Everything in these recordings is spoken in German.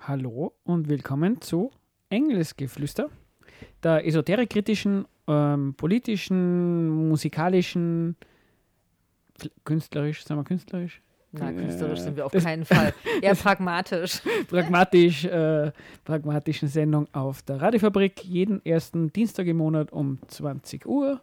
Hallo und willkommen zu Engelsgeflüster, der esoterikkritischen, ähm, politischen, musikalischen, künstlerisch, sagen wir künstlerisch? Na, künstlerisch Äh, sind wir auf keinen Fall. Eher pragmatisch. pragmatisch, äh, pragmatischen Sendung auf der Radiofabrik, jeden ersten Dienstag im Monat um 20 Uhr.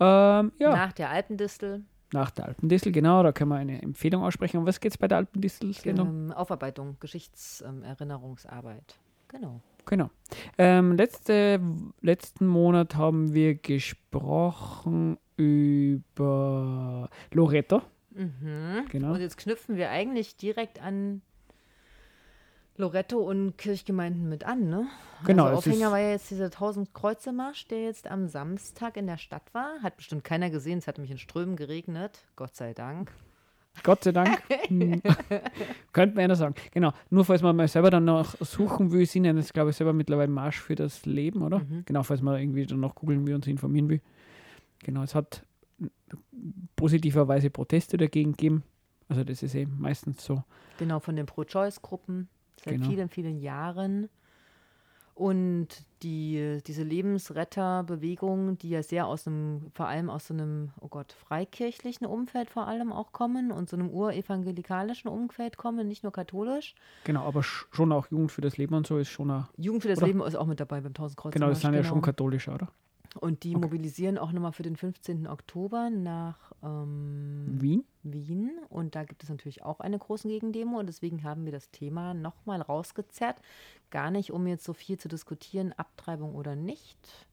Ähm, ja, Nach der Alpendistel. Nach der Alpendissel, genau, da können wir eine Empfehlung aussprechen. Um was geht es bei der Alpendissel-Sendung? Ähm, Aufarbeitung, Geschichtserinnerungsarbeit. genau. Genau. Ähm, letzte, letzten Monat haben wir gesprochen über Loreto. Mhm. Genau. Und jetzt knüpfen wir eigentlich direkt an Loretto und Kirchgemeinden mit an, ne? Genau, Also es Aufhänger war ja jetzt dieser 1000 Kreuze Marsch, der jetzt am Samstag in der Stadt war. Hat bestimmt keiner gesehen, es hat nämlich in Strömen geregnet. Gott sei Dank. Gott sei Dank. Hm. Könnte man ja sagen. Genau. Nur falls man mal selber dann noch suchen will, sind ja das, glaube ich, selber mittlerweile Marsch für das Leben, oder? Mhm. Genau, falls man irgendwie dann noch googeln will und sich informieren will. Genau, es hat positiverweise Proteste dagegen gegeben. Also das ist eben meistens so. Genau, von den Pro-Choice-Gruppen seit Genau. vielen, vielen Jahren. Und die, diese Lebensretterbewegung, die ja sehr aus einem, vor allem aus so einem, oh Gott, freikirchlichen Umfeld vor allem auch kommen und so einem urevangelikalen Umfeld kommen, nicht nur katholisch. Genau, aber sch- schon auch Jugend für das Leben und so ist schon ein, Jugend für das Oder? Leben ist auch mit dabei beim Tausendkreuz. Genau, das sind ja schon katholische, oder? Und die Okay. mobilisieren auch nochmal für den 15. Oktober nach ähm, Wien? Wien und da gibt es natürlich auch eine große Gegendemo und deswegen haben wir das Thema nochmal rausgezerrt. Gar nicht, um jetzt so viel zu diskutieren, Abtreibung oder nicht.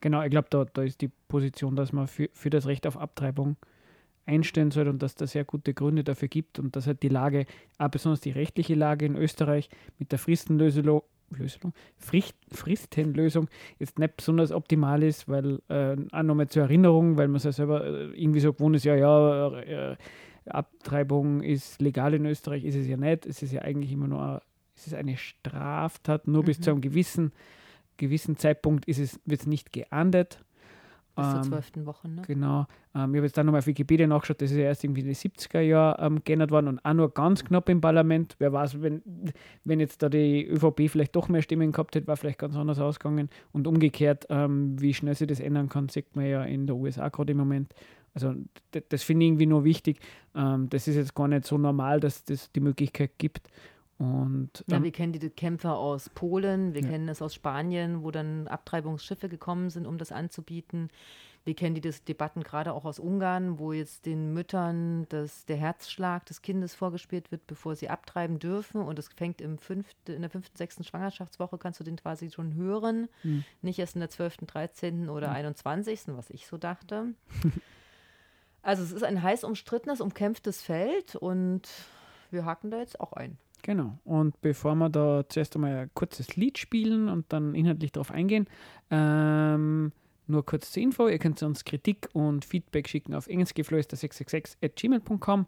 Genau, ich glaube, da, da ist die Position, dass man für, für das Recht auf Abtreibung einstellen soll und dass da sehr gute Gründe dafür gibt und dass halt die Lage, auch besonders die rechtliche Lage in Österreich mit der Fristenlösung, Lösung, Fricht, Fristenlösung jetzt nicht besonders optimal ist, weil äh, auch nochmal zur Erinnerung, weil man es ja selber äh, irgendwie so gewohnt ist, ja, ja, äh, Abtreibung ist legal in Österreich, ist es ja nicht, es ist ja eigentlich immer nur eine, es ist eine Straftat, nur bis Mhm. zu einem gewissen, gewissen Zeitpunkt ist es, wird es nicht geahndet. Bis zur Ähm, zwölften Woche, ne? Genau. Ähm, ich habe jetzt dann nochmal auf Wikipedia nachgeschaut, das ist ja erst irgendwie in den 70er Jahren ähm, geändert worden und auch nur ganz knapp im Parlament. Wer weiß, wenn, wenn jetzt da die ÖVP vielleicht doch mehr Stimmen gehabt hätte, war vielleicht ganz anders ausgegangen. Und umgekehrt, ähm, wie schnell sich das ändern kann, sieht man ja in der USA gerade im Moment. Also das finde ich irgendwie nur wichtig. Ähm, das ist jetzt gar nicht so normal, dass das die Möglichkeit gibt. Und Ja, ähm, wir kennen die Kämpfer aus Polen, wir Ja. kennen es aus Spanien, wo dann Abtreibungsschiffe gekommen sind, um das anzubieten. Wir kennen die Debatten gerade auch aus Ungarn, wo jetzt den Müttern das, der Herzschlag des Kindes vorgespielt wird, bevor sie abtreiben dürfen. Und es fängt im fünfte, in der fünften, sechsten Schwangerschaftswoche, kannst du den quasi schon hören. Mhm. Nicht erst in der zwölften, dreizehnten oder einundzwanzigsten, was ich so dachte. also es ist ein heiß umstrittenes, umkämpftes Feld und wir haken da jetzt auch ein. Genau. Und bevor wir da zuerst einmal ein kurzes Lied spielen und dann inhaltlich darauf eingehen, ähm, nur kurz zur Info, ihr könnt uns Kritik und Feedback schicken auf engelsgeflüster666.gmail.com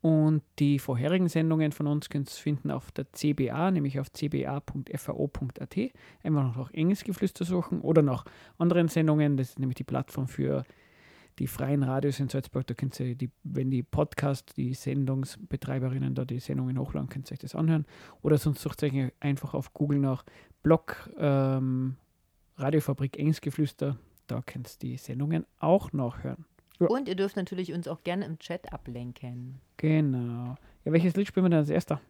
und die vorherigen Sendungen von uns könnt ihr finden auf der CBA, nämlich auf cba.fao.at. Einfach noch nach Engelsgeflüster suchen oder nach anderen Sendungen, das ist nämlich die Plattform für die freien Radios in Salzburg, da könnt ihr, die, wenn die Podcast, die Sendungsbetreiberinnen da die Sendungen hochladen, könnt ihr euch das anhören. Oder sonst sucht euch einfach auf Google nach Blog ähm, Radiofabrik Engsgeflüster, da könnt ihr die Sendungen auch nachhören. Ja. Und ihr dürft natürlich uns auch gerne im Chat ablenken. Genau. Ja, welches Lied spielen wir denn als erster?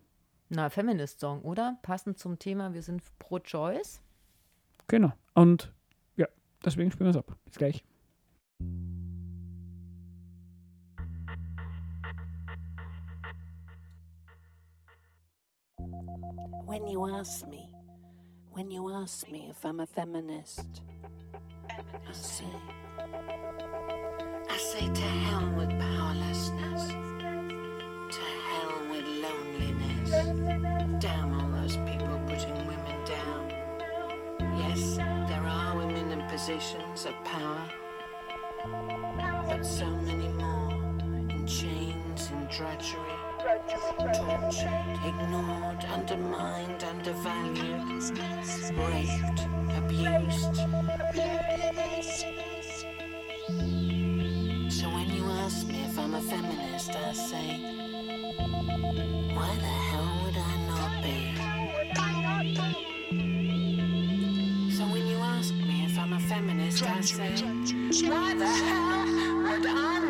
Na, Feminist-Song, oder? Passend zum Thema, wir sind pro Choice. Genau. Und ja, deswegen spielen wir es ab. Bis gleich. When you ask me, when you ask me if I'm a feminist, I say, I say to hell with powerlessness, to hell with loneliness. Damn all those people putting women down. Yes, there are women in positions of power, but so many more in chains and drudgery ignored, undermined, undervalued, raped, abused. So when you ask me if I'm a feminist, I say, why the hell would I not be? So when you ask me if I'm a feminist, I say, why the hell would I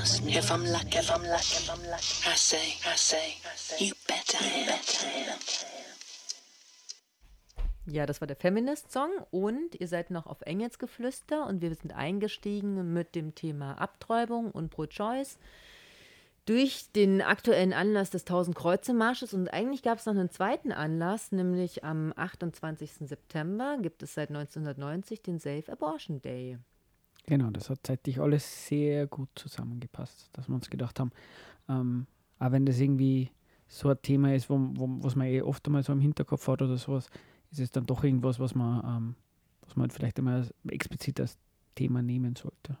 ask me if I'm lucky, if I'm lucky, if I'm lucky, I say, I say, you better, you better. Ja, das war der Feminist-Song und ihr seid noch auf Engelsgeflüster und wir sind eingestiegen mit dem Thema Abtreibung und Pro-Choice durch den aktuellen Anlass des 1000-Kreuze-Marsches und eigentlich gab es noch einen zweiten Anlass, nämlich am 28. September gibt es seit 1990 den Safe Abortion Day. Genau, das hat zeitlich alles sehr gut zusammengepasst, dass wir uns gedacht haben, ähm, auch wenn das irgendwie so ein Thema ist, wo, wo, was man eh oft einmal so im Hinterkopf hat oder sowas, ist es dann doch irgendwas, was man, ähm, was man halt vielleicht einmal explizit als Thema nehmen sollte.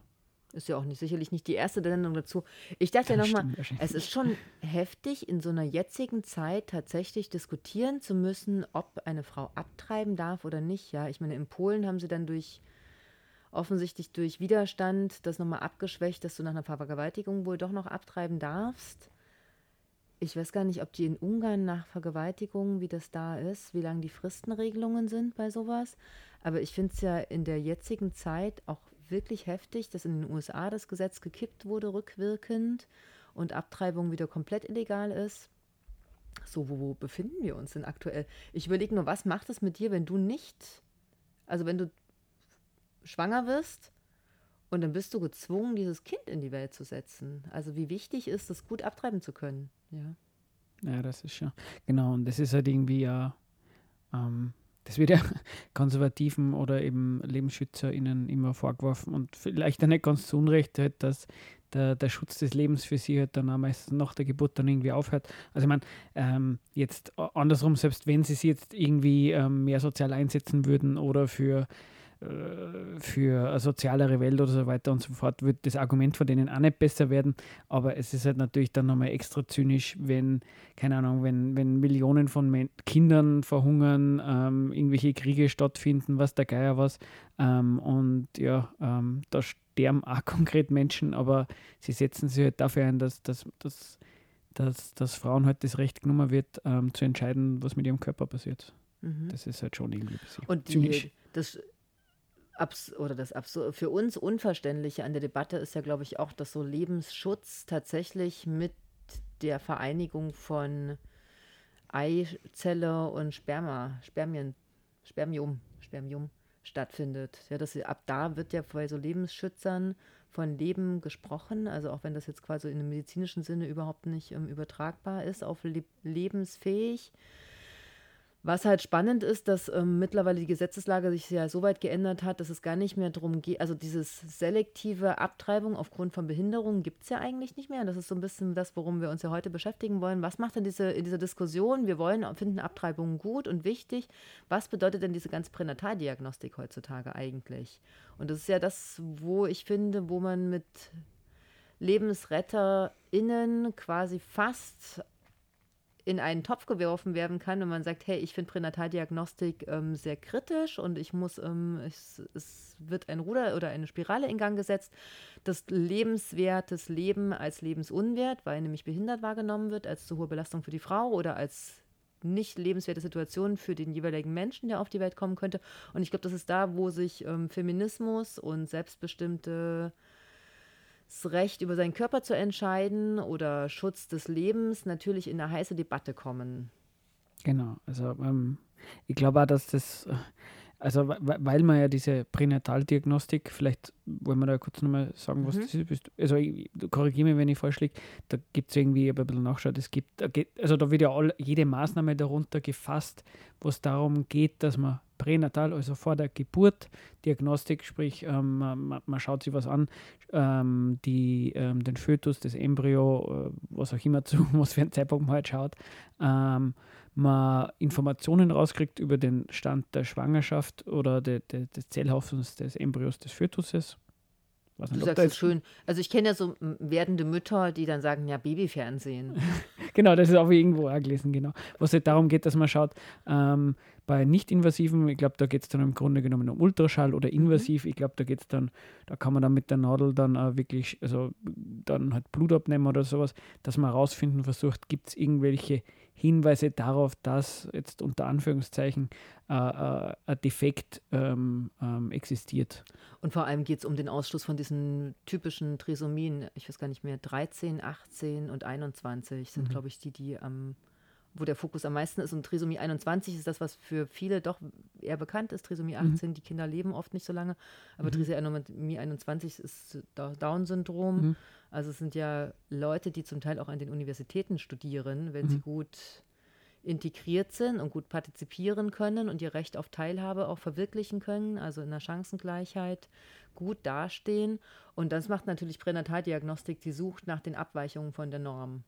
Ist ja auch nicht sicherlich nicht die erste Sendung dazu. Ich dachte ja nochmal, es ist schon heftig, in so einer jetzigen Zeit tatsächlich diskutieren zu müssen, ob eine Frau abtreiben darf oder nicht. Ja, ich meine, in Polen haben sie dann durch offensichtlich durch Widerstand das nochmal abgeschwächt, dass du nach einer Vergewaltigung wohl doch noch abtreiben darfst. Ich weiß gar nicht, ob die in Ungarn nach Vergewaltigung, wie das da ist, wie lang die Fristenregelungen sind bei sowas. Aber ich finde es ja in der jetzigen Zeit auch wirklich heftig, dass in den USA das Gesetz gekippt wurde, rückwirkend und Abtreibung wieder komplett illegal ist. So, wo, wo befinden wir uns denn aktuell? Ich überlege nur, was macht es mit dir, wenn du nicht, also wenn du schwanger wirst und dann bist du gezwungen, dieses Kind in die Welt zu setzen. Also wie wichtig ist es, gut abtreiben zu können. Ja. Ja, das ist schon. Genau, und das ist halt irgendwie ja, ähm, das wird ja Konservativen oder eben LebensschützerInnen immer vorgeworfen und vielleicht auch nicht ganz zu Unrecht, halt, dass der, der Schutz des Lebens für sie halt dann auch meistens nach der Geburt dann irgendwie aufhört. Also ich meine, ähm, jetzt andersrum, selbst wenn sie sich jetzt irgendwie ähm, mehr sozial einsetzen würden oder für äh, für eine sozialere Welt oder so weiter und so fort, wird das Argument von denen auch nicht besser werden. Aber es ist halt natürlich dann nochmal extra zynisch, wenn, keine Ahnung, wenn, wenn Millionen von Men Kindern verhungern, ähm, irgendwelche Kriege stattfinden, was der Geier was. Ähm, und ja, ähm, da sterben auch konkret Menschen, aber sie setzen sich halt dafür ein, dass, dass, dass, dass, dass Frauen halt das Recht genommen wird, ähm, zu entscheiden, was mit ihrem Körper passiert. Mhm. Das ist halt schon irgendwie ein bisschen Und zynisch. die, das Abs oder das Abs für uns Unverständliche an der Debatte ist ja, glaube ich, auch, dass so Lebensschutz tatsächlich mit der Vereinigung von Eizelle und Sperma, Spermien, Spermium, Spermium stattfindet. Ja, das, ab da wird ja bei so Lebensschützern von Leben gesprochen, also auch wenn das jetzt quasi in einem medizinischen Sinne überhaupt nicht ähm, übertragbar ist auf le lebensfähig. Was halt spannend ist, dass ähm, mittlerweile die Gesetzeslage sich ja so weit geändert hat, dass es gar nicht mehr darum geht, also dieses selektive Abtreibung aufgrund von Behinderungen gibt es ja eigentlich nicht mehr. Das ist so ein bisschen das, worum wir uns ja heute beschäftigen wollen. Was macht denn diese, in dieser Diskussion, wir wollen, finden Abtreibungen gut und wichtig, was bedeutet denn diese ganze Pränataldiagnostik heutzutage eigentlich? Und das ist ja das, wo ich finde, wo man mit LebensretterInnen quasi fast in einen Topf geworfen werden kann, wenn man sagt, hey, ich finde Pränataldiagnostik ähm, sehr kritisch und ich muss, ähm, es, es wird ein Ruder oder eine Spirale in Gang gesetzt, dass lebenswertes Leben als lebensunwert, weil nämlich behindert wahrgenommen wird, als zu hohe Belastung für die Frau oder als nicht lebenswerte Situation für den jeweiligen Menschen, der auf die Welt kommen könnte. Und ich glaube, das ist da, wo sich ähm, Feminismus und selbstbestimmte das Recht, über seinen Körper zu entscheiden oder Schutz des Lebens natürlich in eine heiße Debatte kommen. Genau, also ähm, ich glaube auch, dass das, äh, also we- we- weil man ja diese Pränataldiagnostik, vielleicht wollen wir da kurz nochmal sagen, was Mhm. das ist. Also korrigiere mich, wenn ich falsch liege, da gibt es irgendwie, ich habe ein bisschen nachgeschaut, es gibt, also da wird ja all, jede Maßnahme darunter gefasst, wo es darum geht, dass man pränatal, also vor der Geburt, Diagnostik, sprich, ähm, man, man schaut sich was an, ähm, die, ähm, den Fötus, das Embryo, äh, was auch immer zu, was für einen Zeitpunkt man halt schaut, ähm, man Informationen rauskriegt über den Stand der Schwangerschaft oder de, de, des Zellhaufens des Embryos des Fötuses. Du nicht, ob sagst es schön. Also ich kenne ja so werdende Mütter, die dann sagen, ja, Babyfernsehen. Genau, das ist auch irgendwo gelesen, genau. Wo es halt darum geht, dass man schaut, ähm, bei nicht-invasiven, ich glaube, da geht es dann im Grunde genommen um Ultraschall oder invasiv, ich glaube, da geht es dann, da kann man dann mit der Nadel dann auch wirklich, also dann halt Blut abnehmen oder sowas, dass man herausfinden versucht, gibt es irgendwelche Hinweise darauf, dass jetzt unter Anführungszeichen äh, äh, ein Defekt ähm, ähm, existiert. Und vor allem geht es um den Ausschluss von diesen typischen Trisomien. Ich weiß gar nicht mehr, 13, 18 und 21 sind, glaube ich, die, die am, wo der Fokus am meisten ist. Und Trisomie 21 ist das, was für viele doch eher bekannt ist. Trisomie 18, die Kinder leben oft nicht so lange. Aber Trisomie 21 ist Down-Syndrom. Mhm. Also es sind ja Leute, die zum Teil auch an den Universitäten studieren, wenn sie gut integriert sind und gut partizipieren können und ihr Recht auf Teilhabe auch verwirklichen können, also in der Chancengleichheit gut dastehen. Und das macht natürlich Pränataldiagnostik, die sucht nach den Abweichungen von der Norm.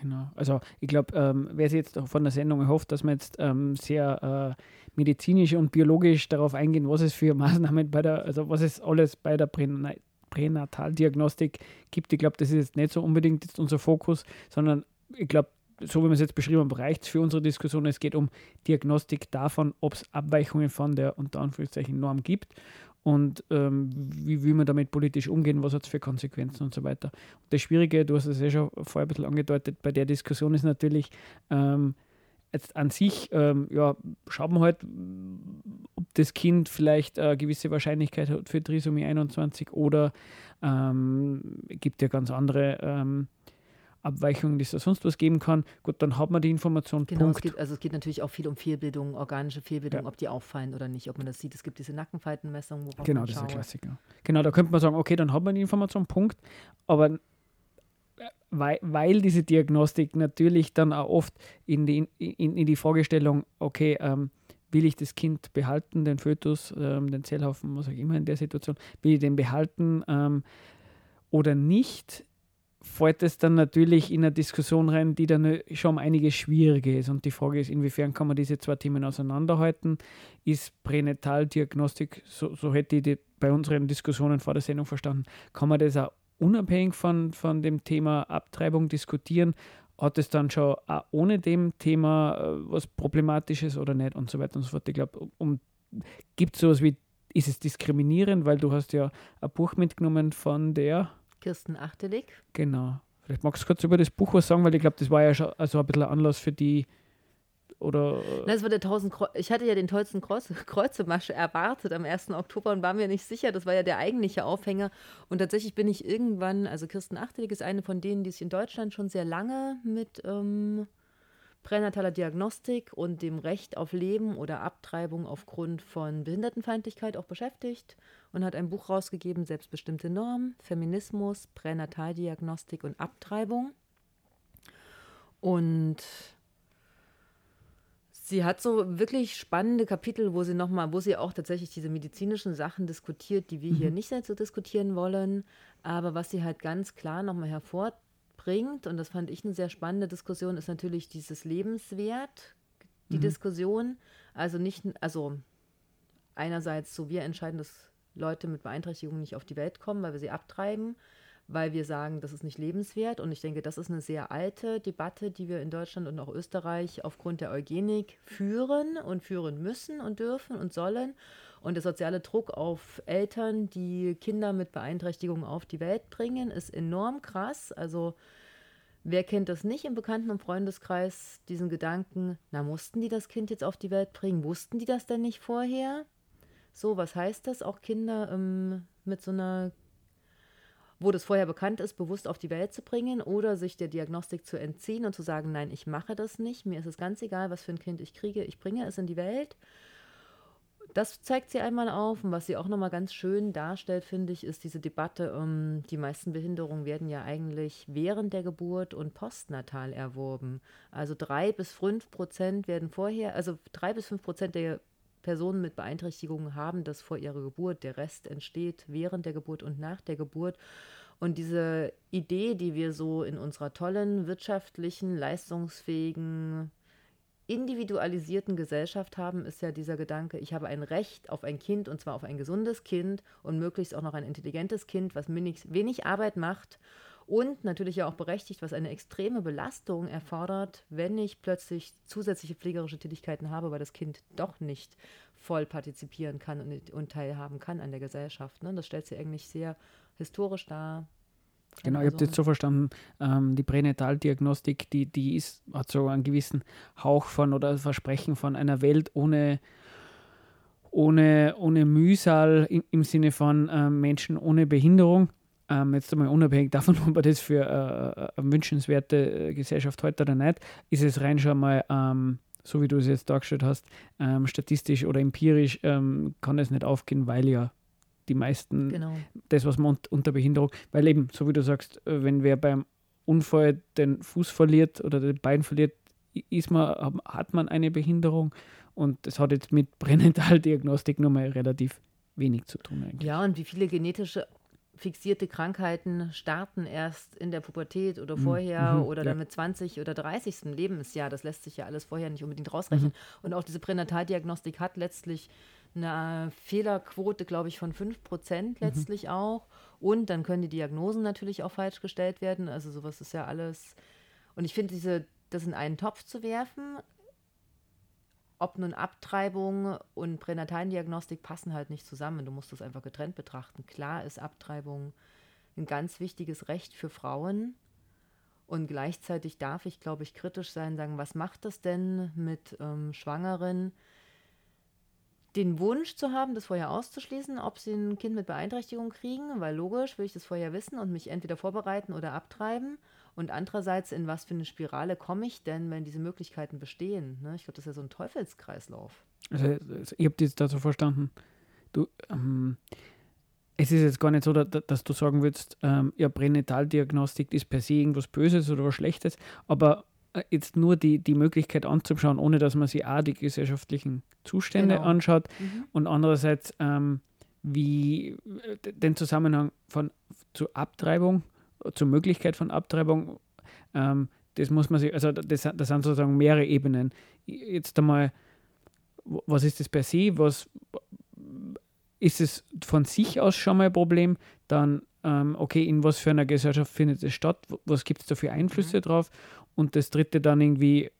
Genau. Also ich glaube, ähm, wer sich jetzt von der Sendung erhofft, dass wir jetzt ähm, sehr äh, medizinisch und biologisch darauf eingehen, was es für Maßnahmen bei der, also was es alles bei der Pränat Pränataldiagnostik gibt. Ich glaube, das ist jetzt nicht so unbedingt jetzt unser Fokus, sondern ich glaube, so wie wir es jetzt beschrieben haben, reicht es für unsere Diskussion. Es geht um Diagnostik davon, ob es Abweichungen von der unter Anführungszeichen Norm gibt und ähm, wie will man damit politisch umgehen, was hat es für Konsequenzen und so weiter. Und das Schwierige, du hast es ja schon vorher ein bisschen angedeutet, bei der Diskussion ist natürlich, ähm, jetzt an sich, ähm, ja, schauen wir halt, ob das Kind vielleicht eine gewisse Wahrscheinlichkeit hat für Trisomie 21 oder ähm, gibt ja ganz andere ähm, Abweichungen, die es da sonst was geben kann. Gut, dann hat man die Information. Genau, es Punkt. geht, also es geht natürlich auch viel um Fehlbildung, organische Fehlbildung, Ja. ob die auffallen oder nicht, ob man das sieht. Es gibt diese Nackenfaltenmessung, worauf Genau, man das ist ein. Klassiker. Genau, da könnte man sagen, okay, dann hat man die Information, Punkt. Aber äh, weil, weil diese Diagnostik natürlich dann auch oft in die, in, in die Fragestellung, okay, ähm, will ich das Kind behalten, den Fötus, ähm, den Zellhaufen, was auch immer in der Situation, will ich den behalten ähm, oder nicht, fällt es dann natürlich in eine Diskussion rein, die dann schon um einiges schwieriger ist. Und die Frage ist, inwiefern kann man diese zwei Themen auseinanderhalten? Ist Pränataldiagnostik, so, so hätte ich die bei unseren Diskussionen vor der Sendung verstanden, kann man das auch unabhängig von, von dem Thema Abtreibung diskutieren? Hat es dann schon auch ohne dem Thema äh, was Problematisches oder nicht und so weiter und so fort? Ich glaube, um, gibt es sowas wie, ist es diskriminierend, weil du hast ja ein Buch mitgenommen von der Kirsten Achtelig. Genau. Vielleicht magst du kurz über das Buch was sagen, weil ich glaube, das war ja schon also ein bisschen ein Anlass für die oder Na, es war der 1000 Kreu ich hatte ja den tollsten Kreuz Kreuzemarsch erwartet am 1. Oktober und war mir nicht sicher. Das war ja der eigentliche Aufhänger. Und tatsächlich bin ich irgendwann, also Kirsten Achtelig ist eine von denen, die sich in Deutschland schon sehr lange mit ähm, pränataler Diagnostik und dem Recht auf Leben oder Abtreibung aufgrund von Behindertenfeindlichkeit auch beschäftigt und hat ein Buch rausgegeben, Selbstbestimmte Norm, Feminismus, Pränataldiagnostik und Abtreibung. Und sie hat so wirklich spannende Kapitel, wo sie nochmal, wo sie auch tatsächlich diese medizinischen Sachen diskutiert, die wir hier nicht so diskutieren wollen, aber was sie halt ganz klar nochmal hervorbringt, und das fand ich eine sehr spannende Diskussion, ist natürlich dieses Lebenswert, die Diskussion. Also nicht, also einerseits so, wir entscheiden, dass Leute mit Beeinträchtigungen nicht auf die Welt kommen, weil wir sie abtreiben, weil wir sagen, das ist nicht lebenswert. Und ich denke, das ist eine sehr alte Debatte, die wir in Deutschland und auch Österreich aufgrund der Eugenik führen und führen müssen und dürfen und sollen. Und der soziale Druck auf Eltern, die Kinder mit Beeinträchtigungen auf die Welt bringen, ist enorm krass. Also Wer kennt das nicht im Bekannten- und Freundeskreis, diesen Gedanken, na, mussten die das Kind jetzt auf die Welt bringen? Wussten die das denn nicht vorher? So, was heißt das, auch Kinder ähm, mit so einer, wo das vorher bekannt ist, bewusst auf die Welt zu bringen oder sich der Diagnostik zu entziehen und zu sagen, nein, ich mache das nicht, mir ist es ganz egal, was für ein Kind ich kriege, ich bringe es in die Welt. Das zeigt sie einmal auf und was sie auch nochmal ganz schön darstellt, finde ich, ist diese Debatte, ähm, die meisten Behinderungen werden ja eigentlich während der Geburt und postnatal erworben. Also drei bis fünf Prozent werden vorher, also drei bis fünf Prozent der Personen mit Beeinträchtigungen haben das vor ihrer Geburt. Der Rest entsteht während der Geburt und nach der Geburt. Und diese Idee, die wir so in unserer tollen, wirtschaftlichen, leistungsfähigen, individualisierten Gesellschaft haben, ist ja dieser Gedanke, ich habe ein Recht auf ein Kind und zwar auf ein gesundes Kind und möglichst auch noch ein intelligentes Kind, was wenig, wenig Arbeit macht und natürlich ja auch berechtigt, was eine extreme Belastung erfordert, wenn ich plötzlich zusätzliche pflegerische Tätigkeiten habe, weil das Kind doch nicht voll partizipieren kann und, und teilhaben kann an der Gesellschaft. Ne? Das stellt sie eigentlich sehr historisch dar. Genau, ich habe das so verstanden, ähm, die Pränataldiagnostik, die, die ist, hat so einen gewissen Hauch von oder Versprechen von einer Welt ohne, ohne, ohne Mühsal im, im Sinne von ähm, Menschen ohne Behinderung. Ähm, jetzt einmal unabhängig davon, ob man das für äh, eine wünschenswerte äh, Gesellschaft heute oder nicht, ist es rein schon mal, ähm, so wie du es jetzt dargestellt hast, ähm, statistisch oder empirisch ähm, kann es nicht aufgehen, weil ja die meisten Genau. das, was man unt- unter Behinderung, weil eben, so wie du sagst, äh, wenn wer beim Unfall den Fuß verliert oder den Bein verliert, ist man, hat man eine Behinderung und das hat jetzt mit Pränataldiagnostik nochmal relativ wenig zu tun eigentlich. Ja, und wie viele genetische fixierte Krankheiten starten erst in der Pubertät oder vorher mhm, oder ja. dann mit 20 oder 30. Lebensjahr. Das lässt sich ja alles vorher nicht unbedingt rausrechnen. Und auch diese Pränataldiagnostik hat letztlich eine Fehlerquote, glaube ich, von 5% letztlich auch. Und dann können die Diagnosen natürlich auch falsch gestellt werden. Also sowas ist ja alles. Und ich finde, diese, das in einen Topf zu werfen, ob nun Abtreibung und Pränataldiagnostik passen halt nicht zusammen. Du musst das einfach getrennt betrachten. Klar ist Abtreibung ein ganz wichtiges Recht für Frauen. Und gleichzeitig darf ich, glaube ich, kritisch sein, sagen, was macht das denn mit ähm, Schwangeren, den Wunsch zu haben, das vorher auszuschließen, ob sie ein Kind mit Beeinträchtigung kriegen, weil logisch will ich das vorher wissen und mich entweder vorbereiten oder abtreiben. Und andererseits, in was für eine Spirale komme ich denn, wenn diese Möglichkeiten bestehen? Ne? Ich glaube, das ist ja so ein Teufelskreislauf. Also, ich habe das dazu verstanden. Du, ähm, es ist jetzt gar nicht so, dass, du sagen würdest, ähm, ja, Pränataldiagnostik ist per se irgendwas Böses oder was Schlechtes, aber jetzt nur die, die Möglichkeit anzuschauen, ohne dass man sich auch die gesellschaftlichen Zustände Genau. anschaut Mhm. und andererseits ähm, wie äh, den Zusammenhang von zur Abtreibung, zur Möglichkeit von Abtreibung, ähm, das muss man sich, also das, das sind sozusagen mehrere Ebenen. Jetzt einmal, was ist das per se, was ist es von sich aus schon mal ein Problem, dann okay, in was für einer Gesellschaft findet es statt, was gibt es da für Einflüsse drauf und das dritte dann irgendwie,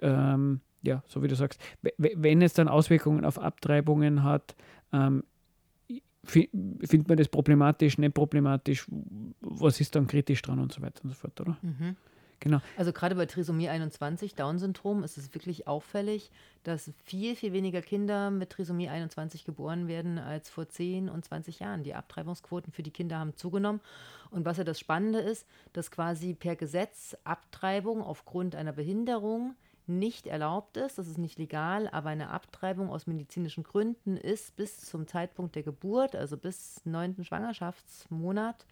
ähm, ja, so wie du sagst, wenn es dann Auswirkungen auf Abtreibungen hat, ähm, fi- findet man das problematisch, nicht problematisch, was ist dann kritisch dran und so weiter und so fort, oder? Mhm. Genau. Also gerade bei Trisomie 21, Down-Syndrom, ist es wirklich auffällig, dass viel, viel weniger Kinder mit Trisomie 21 geboren werden als vor 10 und 20 Jahren. Die Abtreibungsquoten für die Kinder haben zugenommen. Und was ja das Spannende ist, dass quasi per Gesetz Abtreibung aufgrund einer Behinderung nicht erlaubt ist, das ist nicht legal, aber eine Abtreibung aus medizinischen Gründen ist bis zum Zeitpunkt der Geburt, also bis neunten Schwangerschaftsmonat,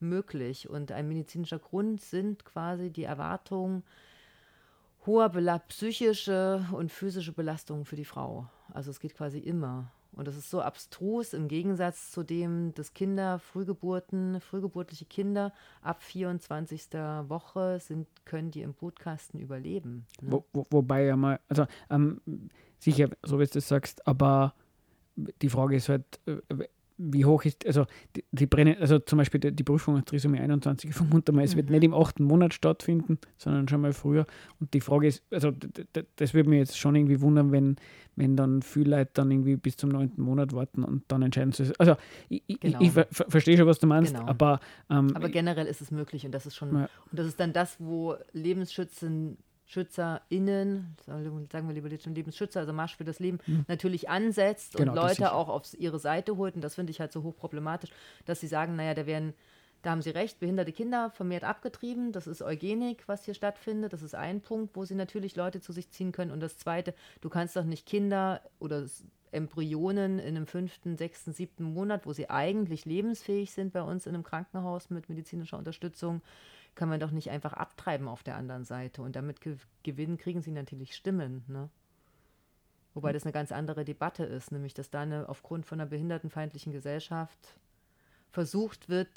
möglich. Und ein medizinischer Grund sind quasi die Erwartungen hoher Bela psychische und physische Belastungen für die Frau. Also es geht quasi immer. Und das ist so abstrus im Gegensatz zu dem, dass Kinder, Frühgeburten, frühgeburtliche Kinder ab 24. Woche sind, können die im Brutkasten überleben. Ne? Wo, wo, wobei ja mal, also ähm, sicher, so wie du das sagst, aber die Frage ist halt, äh, wie hoch ist, also die, die Brenne, also zum Beispiel die, die Prüfung auf Trisomie 21, ich vermute mal, es wird Mhm. nicht im achten Monat stattfinden, sondern schon mal früher. Und die Frage ist, also das würde mich jetzt schon irgendwie wundern, wenn, wenn dann viele Leute dann irgendwie bis zum neunten Monat warten und dann entscheiden sie. Also ich, ich, Genau. ich ver ver verstehe schon, was du meinst, Genau. aber, ähm, Aber generell ist es möglich und das ist schon, Ja. und das ist dann das, wo Lebensschützen, SchützerInnen, sagen wir lieber jetzt schon Lebensschützer, also Marsch für das Leben, natürlich ansetzt Genau, und Leute auch auf ihre Seite holt. Und das finde ich halt so hochproblematisch, dass sie sagen, naja, da werden, da haben sie recht, behinderte Kinder vermehrt abgetrieben. Das ist Eugenik, was hier stattfindet. Das ist ein Punkt, wo sie natürlich Leute zu sich ziehen können. Und das zweite, du kannst doch nicht Kinder oder Embryonen in einem fünften, sechsten, siebten Monat, wo sie eigentlich lebensfähig sind bei uns in einem Krankenhaus mit medizinischer Unterstützung, kann man doch nicht einfach abtreiben auf der anderen Seite. Und damit ge gewinnen, kriegen sie natürlich Stimmen. Ne? Wobei das eine ganz andere Debatte ist, nämlich dass da eine, aufgrund von einer behindertenfeindlichen Gesellschaft versucht wird,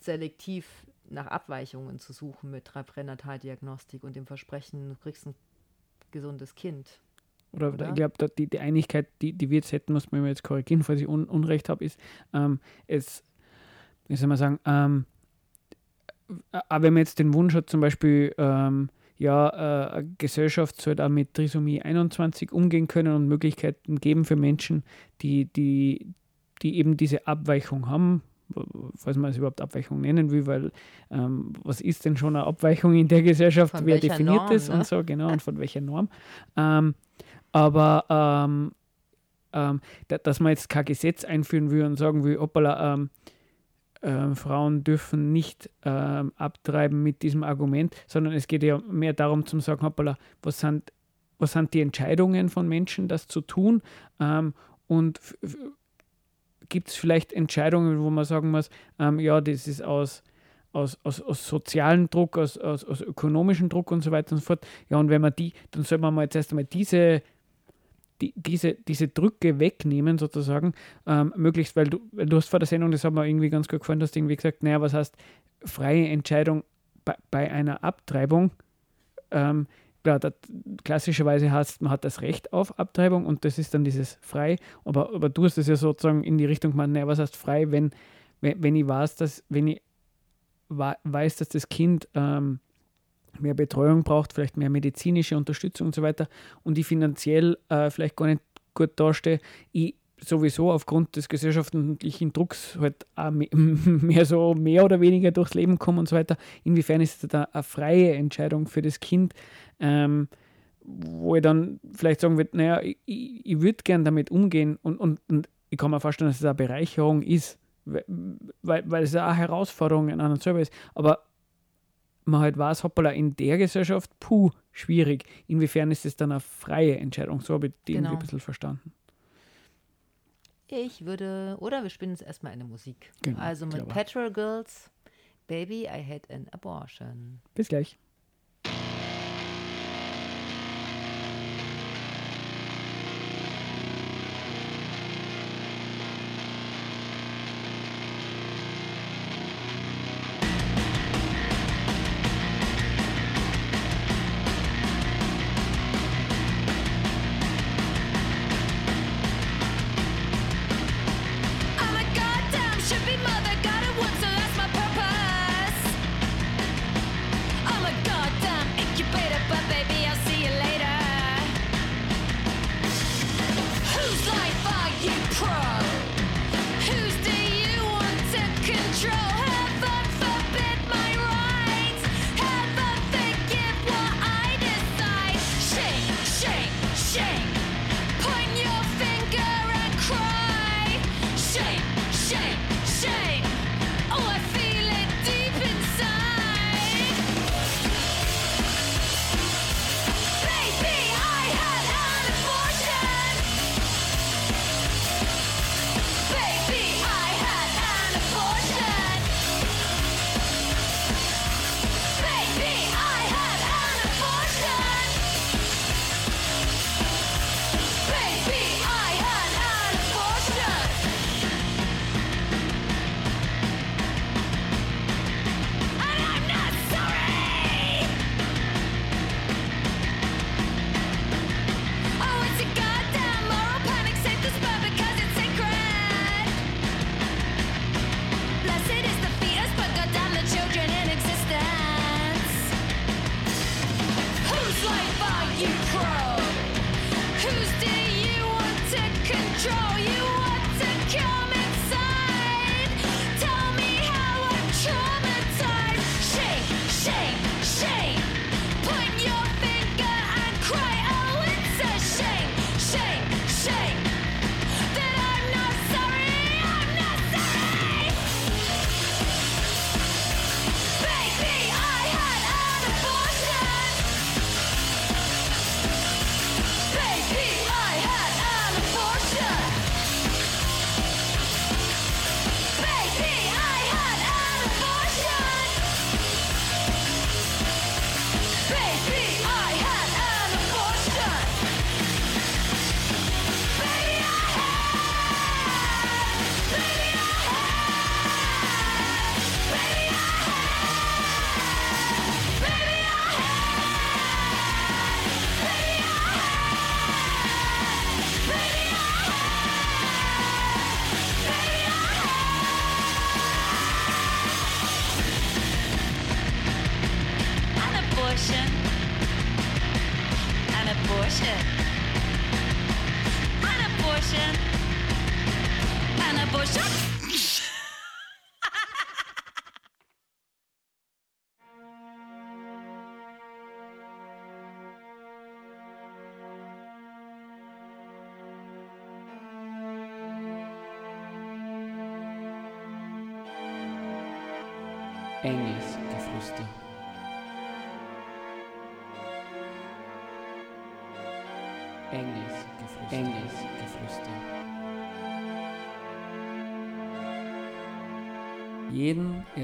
selektiv nach Abweichungen zu suchen mit Pränataldiagnostik und dem Versprechen, du kriegst ein gesundes Kind. Oder, Oder? ich glaube, die, die Einigkeit, die, die wir jetzt hätten, muss man mir jetzt korrigieren, falls ich un, Unrecht habe, ist, ähm, es, wie soll man sagen, ähm, äh, auch wenn man jetzt den Wunsch hat, zum Beispiel, ähm, ja, äh, eine Gesellschaft soll auch mit Trisomie 21 umgehen können und Möglichkeiten geben für Menschen, die, die, die eben diese Abweichung haben, falls man es überhaupt Abweichung nennen will, weil ähm, was ist denn schon eine Abweichung in der Gesellschaft, Von wer definiert Norm, das ne? und so, genau, und von welcher Norm. Ähm, aber ähm, ähm, da, dass man jetzt kein Gesetz einführen will und sagen will, hoppala, ähm, ähm, Frauen dürfen nicht ähm, abtreiben mit diesem Argument, sondern es geht ja mehr darum zu sagen, hoppala, was sind, was sind die Entscheidungen von Menschen, das zu tun ähm, und gibt es vielleicht Entscheidungen, wo man sagen muss, ähm, ja, das ist aus, aus, aus, aus sozialem Druck, aus, aus, aus ökonomischem Druck und so weiter und so fort. Ja, und wenn man die, dann soll man mal jetzt erst einmal diese, die, diese, diese Drücke wegnehmen, sozusagen, ähm, möglichst, weil du, du hast vor der Sendung, das hat mir irgendwie ganz gut gefallen, du irgendwie gesagt, naja, was heißt freie Entscheidung bei, bei einer Abtreibung? Ähm, klar, das, klassischerweise heißt, man hat das Recht auf Abtreibung und das ist dann dieses frei, aber, aber du hast es ja sozusagen in die Richtung gemacht, naja, was heißt frei, wenn, wenn, wenn ich weiß, dass, wenn ich weiß, dass das Kind ähm, mehr Betreuung braucht, vielleicht mehr medizinische Unterstützung und so weiter und ich finanziell äh, vielleicht gar nicht gut dastehe, ich sowieso aufgrund des gesellschaftlichen Drucks halt auch me- mehr so mehr oder weniger durchs Leben komme und so weiter. Inwiefern ist das da eine freie Entscheidung für das Kind, ähm, wo ich dann vielleicht sagen würde, naja, ich, ich, würde gern damit umgehen und, und, und ich kann mir vorstellen, dass es eine Bereicherung ist, weil, weil es auch eine Herausforderung an einem selber ist. Aber man halt weiß, hoppala, in der Gesellschaft, puh, schwierig. Inwiefern ist es dann eine freie Entscheidung? So habe ich irgendwie Genau. ein bisschen verstanden. Ich würde, oder wir spielen jetzt erstmal eine Musik. Genau, also mit. Petrol Girls, Baby, I had an abortion. Bis gleich.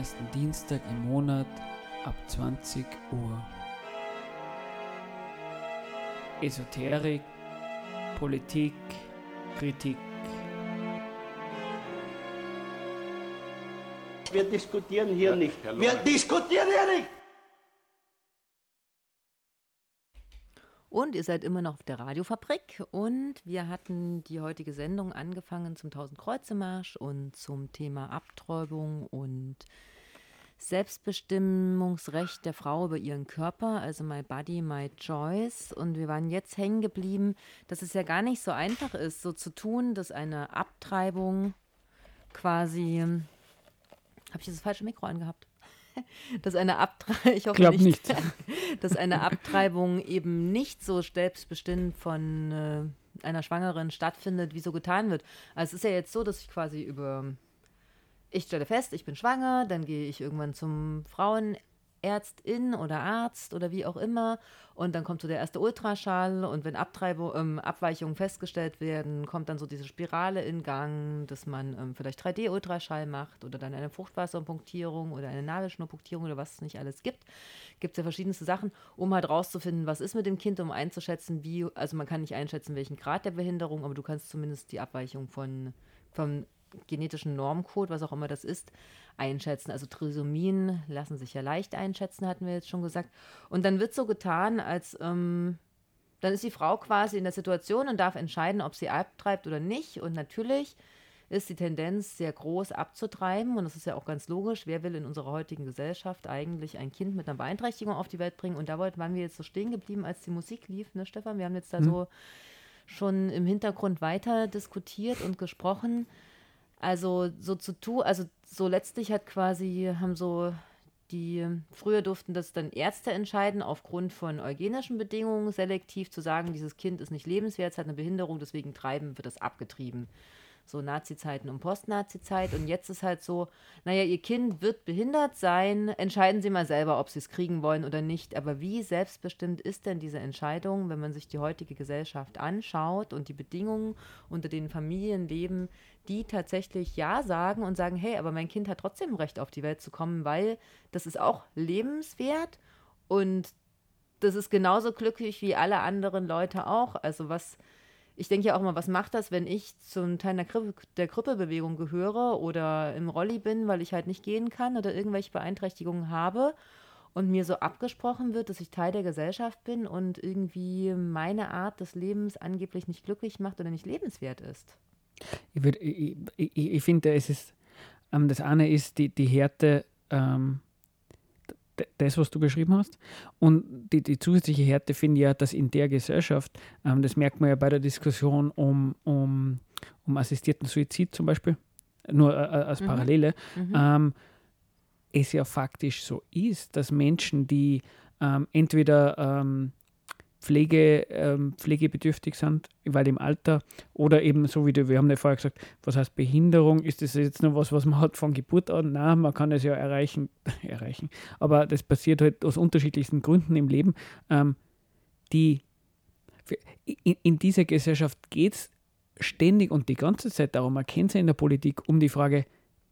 Ersten Dienstag im Monat ab 20 Uhr. Esoterik, Politik, Kritik. Wir diskutieren hier nicht. Wir diskutieren hier nicht! Und ihr seid immer noch auf der Radiofabrik und wir hatten die heutige Sendung angefangen zum 1000 Kreuzemarsch und zum Thema Abtreibung und Selbstbestimmungsrecht der Frau über ihren Körper, also My Body, My Choice. Und wir waren jetzt hängen geblieben, dass es ja gar nicht so einfach ist, so zu tun, dass eine Abtreibung quasi. Habe ich das falsche Mikro angehabt? Dass eine Abtreibung, ich hoffe Glaub nicht, dass eine Abtreibung eben nicht so selbstbestimmt von äh, einer Schwangeren stattfindet, wie so getan wird. Also es ist ja jetzt so, dass ich quasi über ich stelle fest, ich bin schwanger, dann gehe ich irgendwann zum Frauenärztin oder Arzt oder wie auch immer und dann kommt so der erste Ultraschall und wenn Abtreibung, ähm, Abweichungen festgestellt werden, kommt dann so diese Spirale in Gang, dass man ähm, vielleicht 3D-Ultraschall macht oder dann eine Fruchtwasserpunktierung oder eine Nabelschnurpunktierung oder was es nicht alles gibt. Gibt es ja verschiedenste Sachen, um halt rauszufinden, was ist mit dem Kind, um einzuschätzen, wie, also man kann nicht einschätzen, welchen Grad der Behinderung, aber du kannst zumindest die Abweichung von vom genetischen Normcode, was auch immer das ist, einschätzen. Also Trisomien lassen sich ja leicht einschätzen, hatten wir jetzt schon gesagt. Und dann wird so getan, als ähm, dann ist die Frau quasi in der Situation und darf entscheiden, ob sie abtreibt oder nicht. Und natürlich ist die Tendenz sehr groß abzutreiben. Und das ist ja auch ganz logisch. Wer will in unserer heutigen Gesellschaft eigentlich ein Kind mit einer Beeinträchtigung auf die Welt bringen? Und da waren wir jetzt so stehen geblieben, als die Musik lief, ne, Stefan? Wir haben jetzt da Mhm. so schon im Hintergrund weiter diskutiert und gesprochen. Also so zu tun, also so letztlich hat quasi, haben so die, früher durften das dann Ärzte entscheiden, aufgrund von eugenischen Bedingungen selektiv zu sagen, dieses Kind ist nicht lebenswert, es hat eine Behinderung, deswegen treiben wird das abgetrieben. So Nazi-Zeiten und Post-Nazi-Zeit. Und jetzt ist halt so, naja, ihr Kind wird behindert sein, entscheiden Sie mal selber, ob Sie es kriegen wollen oder nicht. Aber wie selbstbestimmt ist denn diese Entscheidung, wenn man sich die heutige Gesellschaft anschaut und die Bedingungen, unter denen Familien leben, die tatsächlich Ja sagen und sagen, hey, aber mein Kind hat trotzdem Recht auf die Welt zu kommen, weil das ist auch lebenswert und das ist genauso glücklich wie alle anderen Leute auch. Also was, ich denke ja auch mal, was macht das, wenn ich zum Teil der, Krippe, der Krippebewegung gehöre oder im Rolli bin, weil ich halt nicht gehen kann oder irgendwelche Beeinträchtigungen habe und mir so abgesprochen wird, dass ich Teil der Gesellschaft bin und irgendwie meine Art des Lebens angeblich nicht glücklich macht oder nicht lebenswert ist. Ich, würd- ich, ich, ich, finde, es ist, ähm, das eine ist die, die Härte, ähm, das, was du beschrieben hast. Und die, die zusätzliche Härte finde ich ja, dass in der Gesellschaft, ähm, das merkt man ja bei der Diskussion um, um, um assistierten Suizid zum Beispiel, nur äh, äh, als Mhm. Parallele, Mhm. ähm, es ja faktisch so ist, dass Menschen, die ähm, entweder ähm, Pflege, ähm, pflegebedürftig sind, weil im Alter oder eben so wie du, wir haben ja vorher gesagt, was heißt Behinderung? Ist das jetzt nur was, was man hat von Geburt an? Nein, man kann es ja erreichen, erreichen. Aber das passiert halt aus unterschiedlichsten Gründen im Leben. Ähm, die in, in dieser Gesellschaft geht es ständig und die ganze Zeit darum, man kennt es ja in der Politik, um die Frage,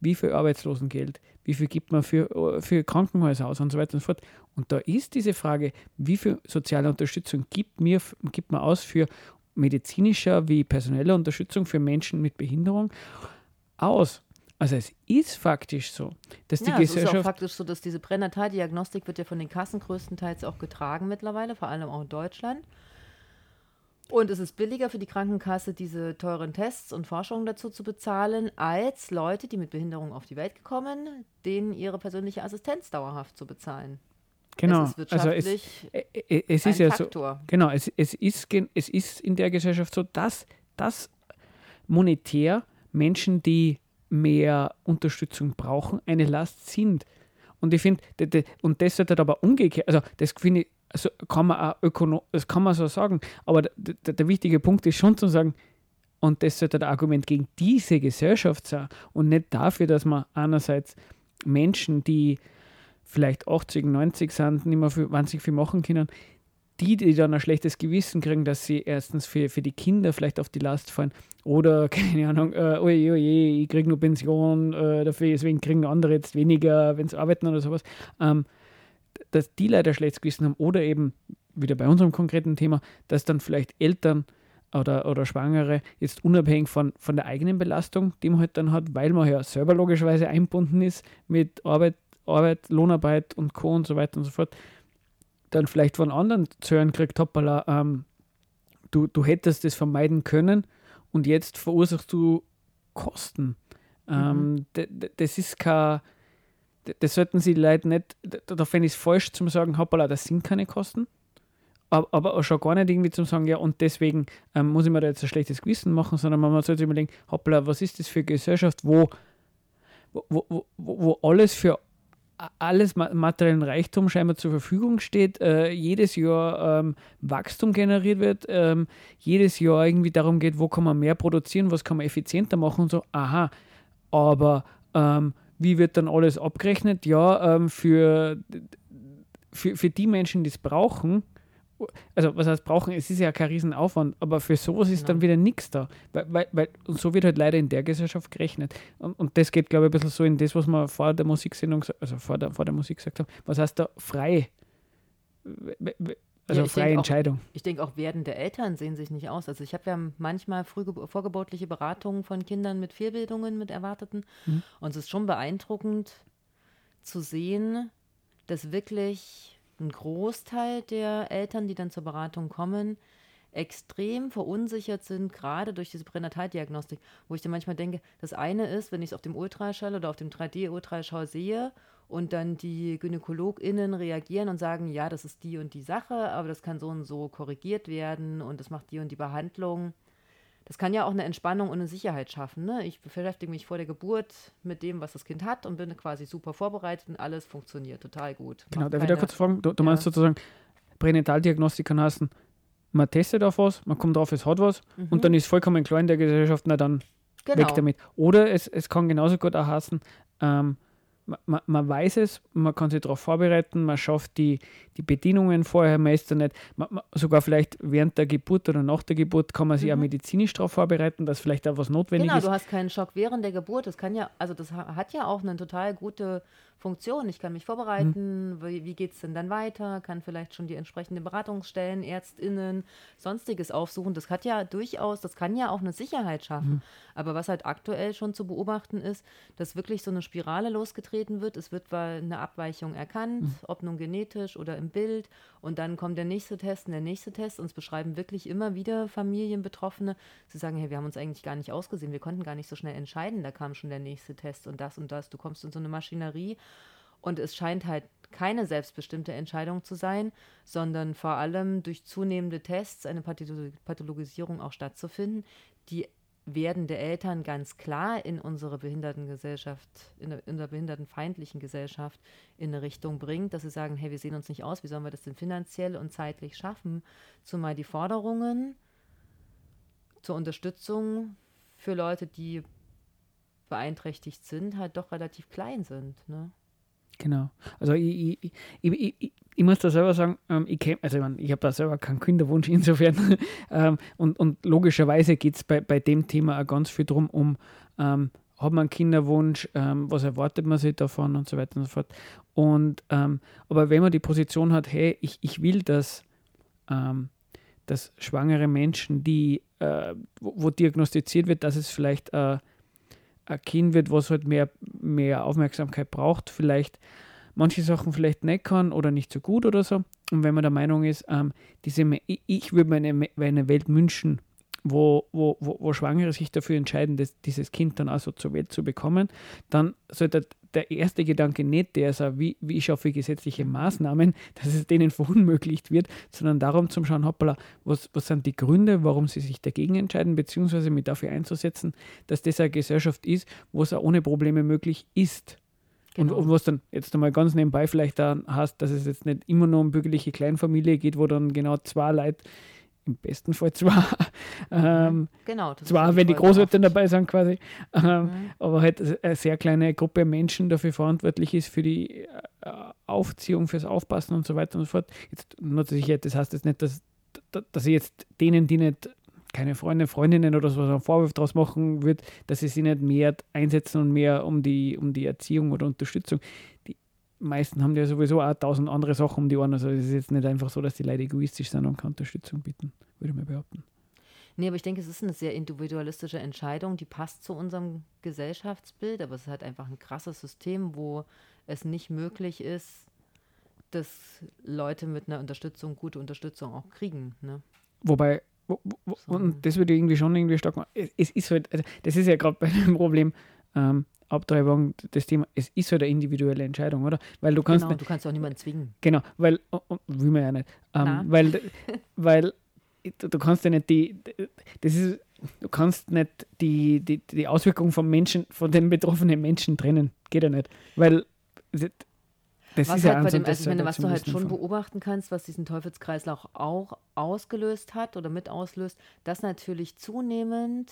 wie viel Arbeitslosengeld, wie viel gibt man für, für Krankenhäuser aus und so weiter und so fort. Und da ist diese Frage, wie viel soziale Unterstützung gibt, mir, gibt man aus für medizinischer wie personelle Unterstützung für Menschen mit Behinderung aus. Also es ist faktisch so, dass die ja, es ist auch Gesellschaft faktisch so, dass diese Pränataldiagnostik wird ja von den Kassen größtenteils auch getragen mittlerweile, vor allem auch in Deutschland. Und es ist billiger für die Krankenkasse, diese teuren Tests und Forschungen dazu zu bezahlen, als Leute, die mit Behinderung auf die Welt kommen, denen ihre persönliche Assistenz dauerhaft zu bezahlen. genau, Es ist also es, wirtschaftlich äh, äh, es ein ist ja so, Faktor. Genau, es, es, ist, es ist in der Gesellschaft so, dass, dass monetär Menschen, die mehr Unterstützung brauchen, eine Last sind. Und ich finde, und das sollte aber umgekehrt, also das finde ich, also kann man auch ökono das kann man so sagen, aber der wichtige Punkt ist schon zu sagen, und das sollte ein Argument gegen diese Gesellschaft sein und nicht dafür, dass man einerseits Menschen, die vielleicht 80, 90 sind, nicht mehr viel, wahnsinnig viel machen können, die, die dann ein schlechtes Gewissen kriegen, dass sie erstens für, für die Kinder vielleicht auf die Last fallen oder, keine Ahnung, äh, oje, oje, ich kriege nur Pension äh, dafür, deswegen kriegen andere jetzt weniger, wenn sie arbeiten oder sowas, ähm, dass die leider schlechtes Gewissen haben oder eben, wieder bei unserem konkreten Thema, dass dann vielleicht Eltern oder, oder Schwangere jetzt unabhängig von, von der eigenen Belastung, die man halt dann hat, weil man ja selber logischerweise eingebunden ist mit Arbeit, Arbeit, Lohnarbeit und Co. und so weiter und so fort, dann vielleicht von anderen zu hören kriegt, hoppala, ähm, du, du hättest das vermeiden können und jetzt verursachst du Kosten. Ähm, d- das ist kein, das sollten sie Leute nicht, d- da fände ich es falsch zum sagen, hoppala, das sind keine Kosten. Aber, aber schon gar nicht irgendwie zum sagen, ja, und deswegen ähm, muss ich mir da jetzt ein schlechtes Gewissen machen, sondern man sollte sich überlegen, hoppla, was ist das für eine Gesellschaft, wo, wo, wo, wo, alles für alles ma- materiellen Reichtum scheinbar zur Verfügung steht, äh, jedes Jahr ähm, Wachstum generiert wird, ähm, jedes Jahr irgendwie darum geht, wo kann man mehr produzieren, was kann man effizienter machen und so. Aha, aber ähm, wie wird dann alles abgerechnet? Ja, ähm, für, für, für die Menschen, die es brauchen, also was heißt brauchen, es ist ja kein Riesenaufwand, aber für sowas ist dann Genau. wieder nichts da. Weil, weil, weil, und so wird halt leider in der Gesellschaft gerechnet. Und, und das geht, glaube ich, ein bisschen so in das, was wir vor der Musiksendung, also vor der, vor der Musik gesagt haben. Was heißt da frei? Also Ja, freie denk auch- Entscheidung. Ich denke, auch werdende Eltern sehen sich nicht aus. Also ich habe ja manchmal frühge- vorgeburtliche Beratungen von Kindern mit Fehlbildungen, mit Erwarteten. Mhm. Und es ist schon beeindruckend zu sehen, dass wirklich ein Großteil der Eltern, die dann zur Beratung kommen, extrem verunsichert sind, gerade durch diese Pränataldiagnostik, wo ich dann manchmal denke, das eine ist, wenn ich es auf dem Ultraschall oder auf dem 3D-Ultraschall sehe und dann die GynäkologInnen reagieren und sagen, ja, das ist die und die Sache, aber das kann so und so korrigiert werden und das macht die und die Behandlung. Das kann ja auch eine Entspannung und eine Sicherheit schaffen. Ne? Ich beschäftige mich vor der Geburt mit dem, was das Kind hat und bin quasi super vorbereitet und alles funktioniert total gut. Genau, darf ich da kurz fragen? Du, du Ja. meinst sozusagen, Pränataldiagnostik kann heißen, man testet auf was, man kommt drauf, es hat was und dann ist vollkommen klar in der Gesellschaft, na dann genau. weg damit. Oder es, es kann genauso gut auch heißen, ähm, man, man, weiß es, man kann sich darauf vorbereiten, man schafft die, die Bedienungen vorher, man ist da nicht, man, man, sogar vielleicht während der Geburt oder nach der Geburt kann man sich auch medizinisch darauf vorbereiten, dass vielleicht auch was notwendig Mhm. Genau, ist. du hast keinen Schock während der Geburt. Das kann ja, also das ha- hat ja auch eine total gute Funktion. Ich kann mich vorbereiten, wie, wie geht es denn dann weiter, kann vielleicht schon die entsprechenden Beratungsstellen, ÄrztInnen, sonstiges aufsuchen. Das hat ja durchaus, das kann ja auch eine Sicherheit schaffen. Aber was halt aktuell schon zu beobachten ist, dass wirklich so eine Spirale losgetreten wird. Es wird weil eine Abweichung erkannt, ob nun genetisch oder im Bild. Und dann kommt der nächste Test und der nächste Test. Und es beschreiben wirklich immer wieder Familienbetroffene. Sie sagen, hey, wir haben uns eigentlich gar nicht ausgesehen. Wir konnten gar nicht so schnell entscheiden. Da kam schon der nächste Test und das und das. Du kommst in so eine Maschinerie. Und es scheint halt keine selbstbestimmte Entscheidung zu sein, sondern vor allem durch zunehmende Tests eine Patholo- Pathologisierung auch stattzufinden, die werdende Eltern ganz klar in unsere Behindertengesellschaft, in der, in der behindertenfeindlichen Gesellschaft in eine Richtung bringt, dass sie sagen, hey, wir sehen uns nicht aus, wie sollen wir das denn finanziell und zeitlich schaffen? Zumal die Forderungen zur Unterstützung für Leute, die beeinträchtigt sind, halt doch relativ klein sind. Ne? Genau. Also ich, ich, ich, ich, ich, muss da selber sagen, ähm, ich also ich, mein, ich habe da selber keinen Kinderwunsch insofern. ähm, und, und logischerweise geht es bei, bei dem Thema auch ganz viel darum, um ähm, hat man einen Kinderwunsch, ähm, was erwartet man sich davon und so weiter und so fort. Und ähm, aber wenn man die Position hat, hey, ich, ich will, dass, ähm, dass schwangere Menschen, die äh, wo, wo diagnostiziert wird, dass es vielleicht äh, ein Kind wird, was halt mehr, mehr Aufmerksamkeit braucht, vielleicht manche Sachen vielleicht nicht kann oder nicht so gut oder so. Und wenn man der Meinung ist, ähm, diese, ich, würde mir eine Welt wünschen, wo, wo, wo, wo Schwangere sich dafür entscheiden, das, dieses Kind dann also zur Welt zu bekommen, dann sollte der erste Gedanke nicht der sein, wie, wie schaffe ich gesetzliche Maßnahmen, dass es denen verunmöglicht wird, sondern darum zum Schauen, hoppala, was, was sind die Gründe, warum sie sich dagegen entscheiden, beziehungsweise mit dafür einzusetzen, dass das eine Gesellschaft ist, wo es auch ohne Probleme möglich ist. Und, Genau. und was dann jetzt einmal ganz nebenbei vielleicht dann heißt, dass es jetzt nicht immer nur um bürgerliche Kleinfamilie geht, wo dann genau zwei Leute, im besten Fall zwei, ähm, Genau. zwar, wenn die Großeltern oft. dabei sind quasi, ähm, Mhm. aber halt eine sehr kleine Gruppe Menschen dafür verantwortlich ist für die äh, Aufziehung, fürs Aufpassen und so weiter und so fort. Jetzt zur Sicherheit, das heißt jetzt nicht, dass, dass ich jetzt denen, die nicht keine Freunde, Freundinnen oder so einen Vorwurf daraus machen würde, dass sie sich nicht mehr einsetzen und mehr um die, um die Erziehung oder Unterstützung. Die meisten haben ja sowieso auch tausend andere Sachen um die Ohren. Also es ist jetzt nicht einfach so, dass die Leute egoistisch sind und keine Unterstützung bieten, würde ich mal behaupten. Nee, aber ich denke, es ist eine sehr individualistische Entscheidung, die passt zu unserem Gesellschaftsbild, aber es ist halt einfach ein krasses System, wo es nicht möglich ist, dass Leute mit einer Unterstützung gute Unterstützung auch kriegen. Ne? Wobei, wo, wo, So. und das würde ich irgendwie schon irgendwie stark machen. Es, es ist halt, also das ist ja gerade bei dem Problem, ähm, Abtreibung, das Thema, es ist halt eine individuelle Entscheidung, oder? Weil du kannst Genau, du kannst auch niemanden zwingen. genau, weil, und, und will man ja nicht, ähm, weil, weil du, du kannst ja nicht die, das ist, du kannst nicht die, die, die Auswirkungen vom Menschen, von den betroffenen Menschen trennen. Geht ja nicht. Weil das was ist ja halt bei eins dem, also ich meine, was du halt schon beobachten kannst, was diesen Teufelskreislauf auch ausgelöst hat oder mit auslöst, dass natürlich zunehmend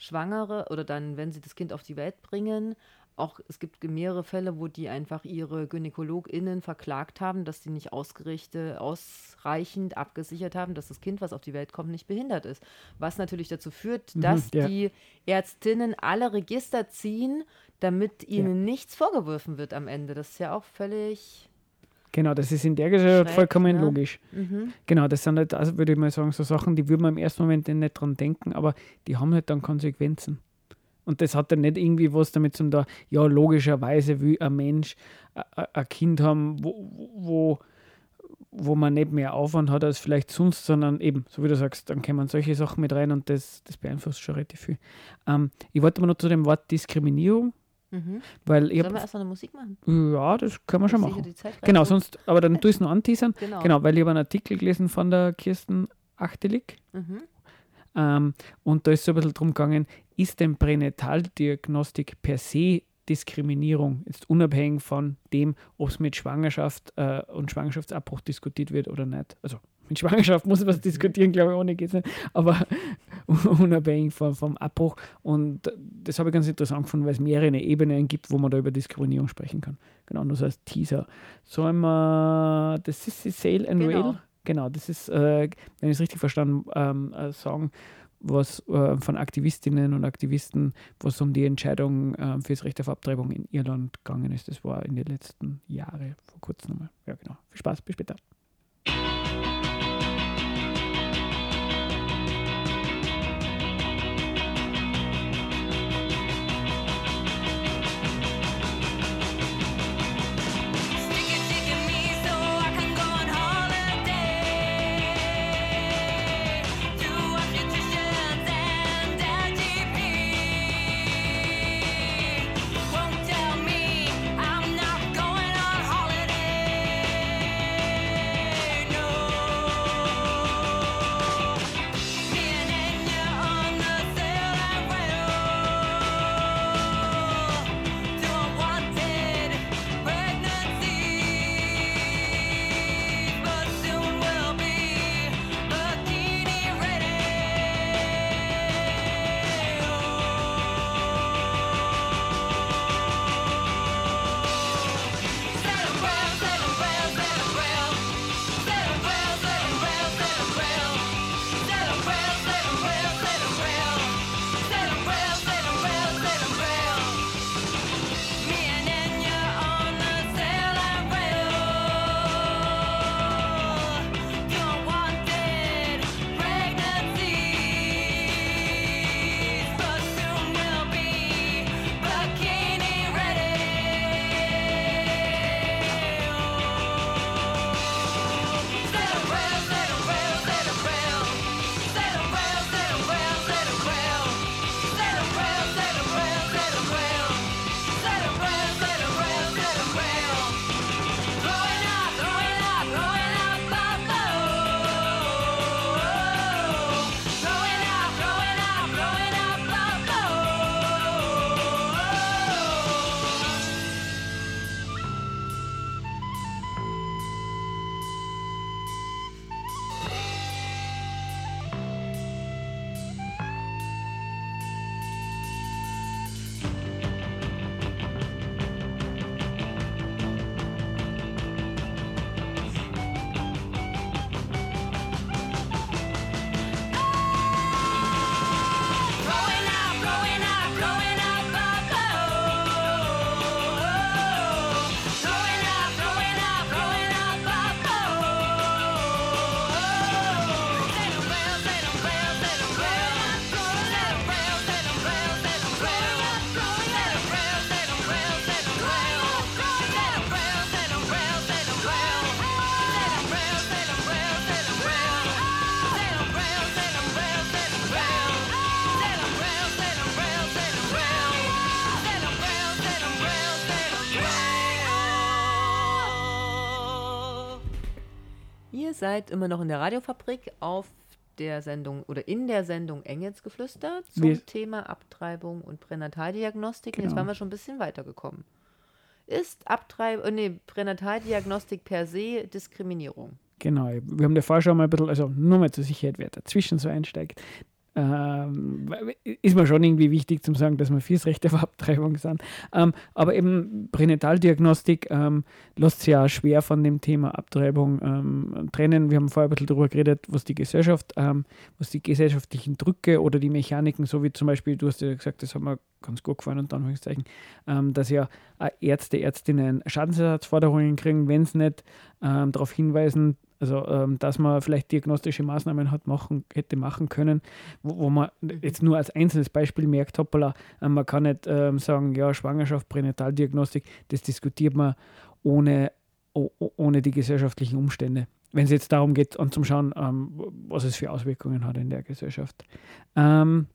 Schwangere oder dann, wenn sie das Kind auf die Welt bringen, auch es gibt mehrere Fälle, wo die einfach ihre GynäkologInnen verklagt haben, dass sie nicht ausgerichtet, ausreichend abgesichert haben, dass das Kind, was auf die Welt kommt, nicht behindert ist. Was natürlich dazu führt, dass ja. die Ärztinnen alle Register ziehen, damit ihnen nichts vorgeworfen wird am Ende. Das ist ja auch völlig. Genau, das ist in der Gesellschaft Schräg, vollkommen ne? logisch. Mhm. Genau, das sind halt, also würde ich mal sagen, so Sachen, die würde man im ersten Moment nicht dran denken, aber die haben halt dann Konsequenzen. Und das hat dann nicht irgendwie was damit zu tun, da, ja, logischerweise will ein Mensch a- a- ein Kind haben, wo, wo, wo man nicht mehr Aufwand hat als vielleicht sonst, sondern eben, so wie du sagst, dann kommen solche Sachen mit rein und das, das beeinflusst schon relativ viel. Ähm, ich wollte aber noch zu dem Wort Diskriminierung, Mhm. weil ich Sollen wir erst eine Musik machen? ja, das können wir schon machen. Genau, sonst, aber dann tue ich es noch anteasern. Genau. Genau, weil ich habe einen Artikel gelesen von der Kirsten Achtelig. Mhm. Ähm, und da ist so ein bisschen drum gegangen, ist denn Pränataldiagnostik per se Diskriminierung, jetzt unabhängig von dem, ob es mit Schwangerschaft äh, und Schwangerschaftsabbruch diskutiert wird oder nicht. Also mit Schwangerschaft muss man was diskutieren, glaube ich, ohne geht es nicht, aber unabhängig vom, vom Abbruch. Und das habe ich ganz interessant gefunden, weil es mehrere Ebenen gibt, wo man da über Diskriminierung sprechen kann. Genau, nur so als Teaser. Sollen wir das ist die Sale and Genau. Rail? Genau, das ist, äh, wenn ich es richtig verstanden ähm, äh, sagen, was äh, von Aktivistinnen und Aktivisten, was um die Entscheidung äh, für das Recht auf Abtreibung in Irland gegangen ist. Das war in den letzten Jahren, vor kurzem nochmal. Ja, genau. Viel Spaß, bis später. Seid immer noch in der Radiofabrik auf der Sendung oder in der Sendung Engelsgeflüster zum Wir- Thema Abtreibung und Pränataldiagnostik. Und Jetzt Genau. waren wir schon ein bisschen weitergekommen. Ist Abtreibung, äh, nee, Pränataldiagnostik per se Diskriminierung? Genau, wir haben davor schon mal ein bisschen, also nur mal zur Sicherheit, wer dazwischen so einsteigt. Ähm, ist mir schon irgendwie wichtig zu sagen, dass wir fürs Recht auf Abtreibung sind. Ähm, aber eben Pränataldiagnostik ähm, lässt sich ja schwer von dem Thema Abtreibung ähm, trennen. Wir haben vorher ein bisschen darüber geredet, was die Gesellschaft, ähm, was die gesellschaftlichen Drücke oder die Mechaniken, so wie zum Beispiel, du hast ja gesagt, das hat mir ganz gut gefallen, unter Anführungszeichen, ähm, dass ja Ärzte, Ärztinnen Schadensersatzforderungen kriegen, wenn es nicht darauf hinweisen, also ähm, dass man vielleicht diagnostische Maßnahmen hat machen, hätte machen können, wo, wo man jetzt nur als einzelnes Beispiel merkt, hoppala, äh, man kann nicht ähm, sagen, ja, Schwangerschaft, Pränataldiagnostik, das diskutiert man ohne, oh, oh- ohne die gesellschaftlichen Umstände. Wenn es jetzt darum geht, anzuschauen, ähm, was es für Auswirkungen hat in der Gesellschaft. Ähm,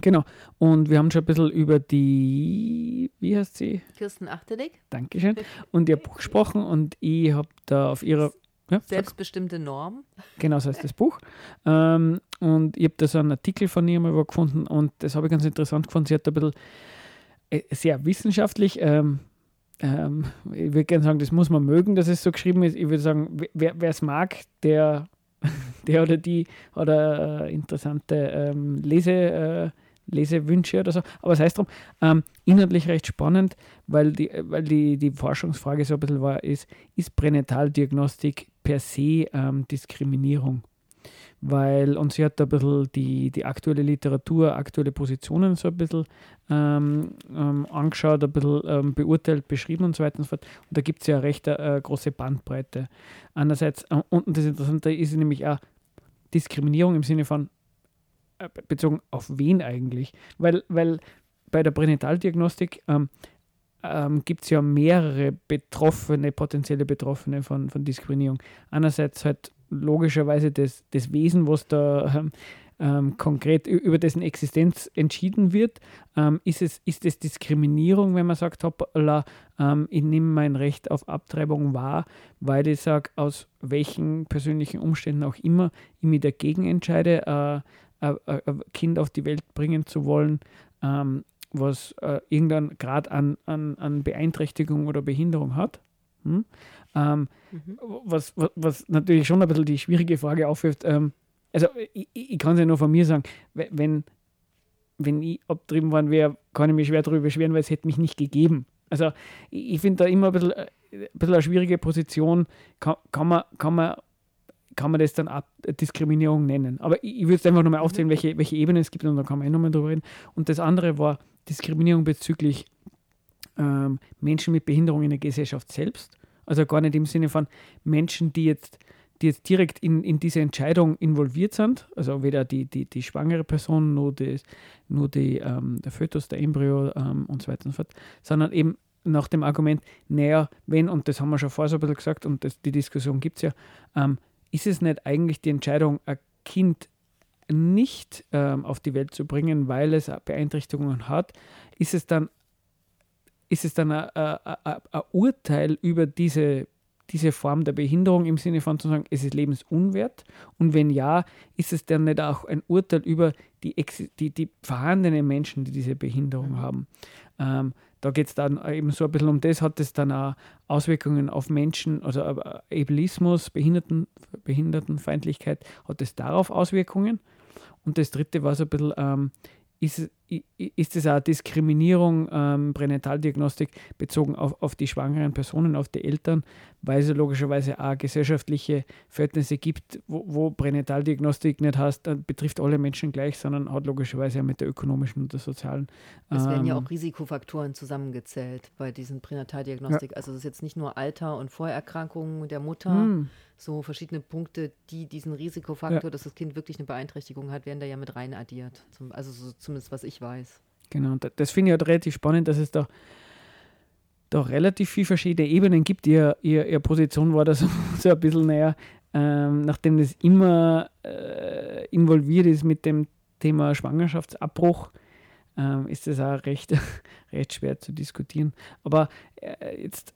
genau, und wir haben schon ein bisschen über die, wie heißt sie? Kirsten Achtelig, Dankeschön. Und ihr Buch gesprochen und ich habe da auf ihrer. Ja, selbstbestimmte Norm. Genau, so heißt das Buch. Ähm, und ich habe da so einen Artikel von ihr mal gefunden und das habe ich ganz interessant gefunden. Sie hat da ein bisschen äh, sehr wissenschaftlich, ähm, ähm, ich würde gerne sagen, das muss man mögen, dass es so geschrieben ist. Ich würde sagen, wer es mag, der, der oder die hat äh, interessante ähm, Lese, äh, Lesewünsche oder so. Aber es heißt darum, ähm, inhaltlich recht spannend, weil die, weil die, die Forschungsfrage so ein bisschen war, ist, ist Pränataldiagnostik per se ähm, Diskriminierung? Weil, und sie hat da ein bisschen die, die aktuelle Literatur, aktuelle Positionen so ein bisschen ähm, ähm, angeschaut, ein bisschen ähm, beurteilt, beschrieben und so weiter und so fort. Und da gibt es ja recht äh, große Bandbreite. Einerseits, äh, und das Interessante ist nämlich auch Diskriminierung im Sinne von äh, bezogen auf wen eigentlich? Weil, weil bei der Pränataldiagnostik ähm, ähm, gibt es ja mehrere Betroffene, potenzielle Betroffene von, von Diskriminierung. Einerseits halt logischerweise das, das Wesen, was da ähm, ähm, konkret über dessen Existenz entschieden wird. Ähm, ist, es, ist es Diskriminierung, wenn man sagt, hoppala, ähm, ich nehme mein Recht auf Abtreibung wahr, weil ich sage, aus welchen persönlichen Umständen auch immer ich mich dagegen entscheide, äh, ein ein- ein Kind auf die Welt bringen zu wollen, ähm, was äh, irgendeinen Grad an, an, an Beeinträchtigung oder Behinderung hat. Hm? Ähm, Mhm. was, was, was natürlich schon ein bisschen die schwierige Frage aufwirft. Ähm, also ich, ich kann es ja nur von mir sagen, we- wenn, wenn ich abtrieben worden wäre, kann ich mich schwer darüber beschweren, weil es hätte mich nicht gegeben. Also ich, ich finde da immer ein bisschen, äh, ein bisschen eine schwierige Position, kann, kann, man, kann, man, kann man das dann ab Diskriminierung nennen. Aber ich, ich würde es einfach nochmal aufzählen, welche, welche Ebenen es gibt und dann kann man eh nochmal drüber reden. Und das andere war Diskriminierung bezüglich ähm, Menschen mit Behinderung in der Gesellschaft selbst. Also gar nicht im Sinne von Menschen, die jetzt, die jetzt direkt in, in diese Entscheidung involviert sind, also weder die, die, die schwangere Person, nur, das, nur die, ähm, der Fötus, der Embryo ähm, und so weiter und so fort, sondern eben nach dem Argument, naja, wenn, und das haben wir schon vorher so ein bisschen gesagt, und das, die Diskussion gibt es ja, ähm, ist es nicht eigentlich die Entscheidung, ein Kind nicht ähm, auf die Welt zu bringen, weil es Beeinträchtigungen hat, ist es dann ist es dann ein, Urteil über diese, diese Form der Behinderung im Sinne von zu sagen, es ist lebensunwert? Und wenn ja, ist es dann nicht auch ein Urteil über die, die, die vorhandenen Menschen, die diese Behinderung haben? Ähm, da geht es dann eben so ein bisschen um das, hat es dann auch Auswirkungen auf Menschen, also äh, Ableismus, Behinderten, Behindertenfeindlichkeit, hat es darauf Auswirkungen? Und das dritte war so ein bisschen, ähm, ist, ist es auch Diskriminierung, ähm, Pränataldiagnostik bezogen auf, auf die schwangeren Personen, auf die Eltern, weil es ja logischerweise auch gesellschaftliche Verhältnisse gibt, wo, wo Pränataldiagnostik nicht heißt, äh, betrifft alle Menschen gleich, sondern hat logischerweise auch mit der ökonomischen und der sozialen. Es werden ja ähm, auch Risikofaktoren zusammengezählt bei diesen Pränataldiagnostik. Also es ist jetzt nicht nur Alter und Vorerkrankungen der Mutter, hm, so verschiedene Punkte, die diesen Risikofaktor, dass das Kind wirklich eine Beeinträchtigung hat, werden da ja mit rein addiert. Also so, zumindest was ich weiß. Genau, das finde ich halt relativ spannend, dass es da, da relativ viele verschiedene Ebenen gibt. Ihr, ihr, ihre Position war da so, so ein bisschen näher, ähm, nachdem das immer äh, involviert ist mit dem Thema Schwangerschaftsabbruch, ähm, ist das auch recht, recht schwer zu diskutieren. Aber äh, jetzt,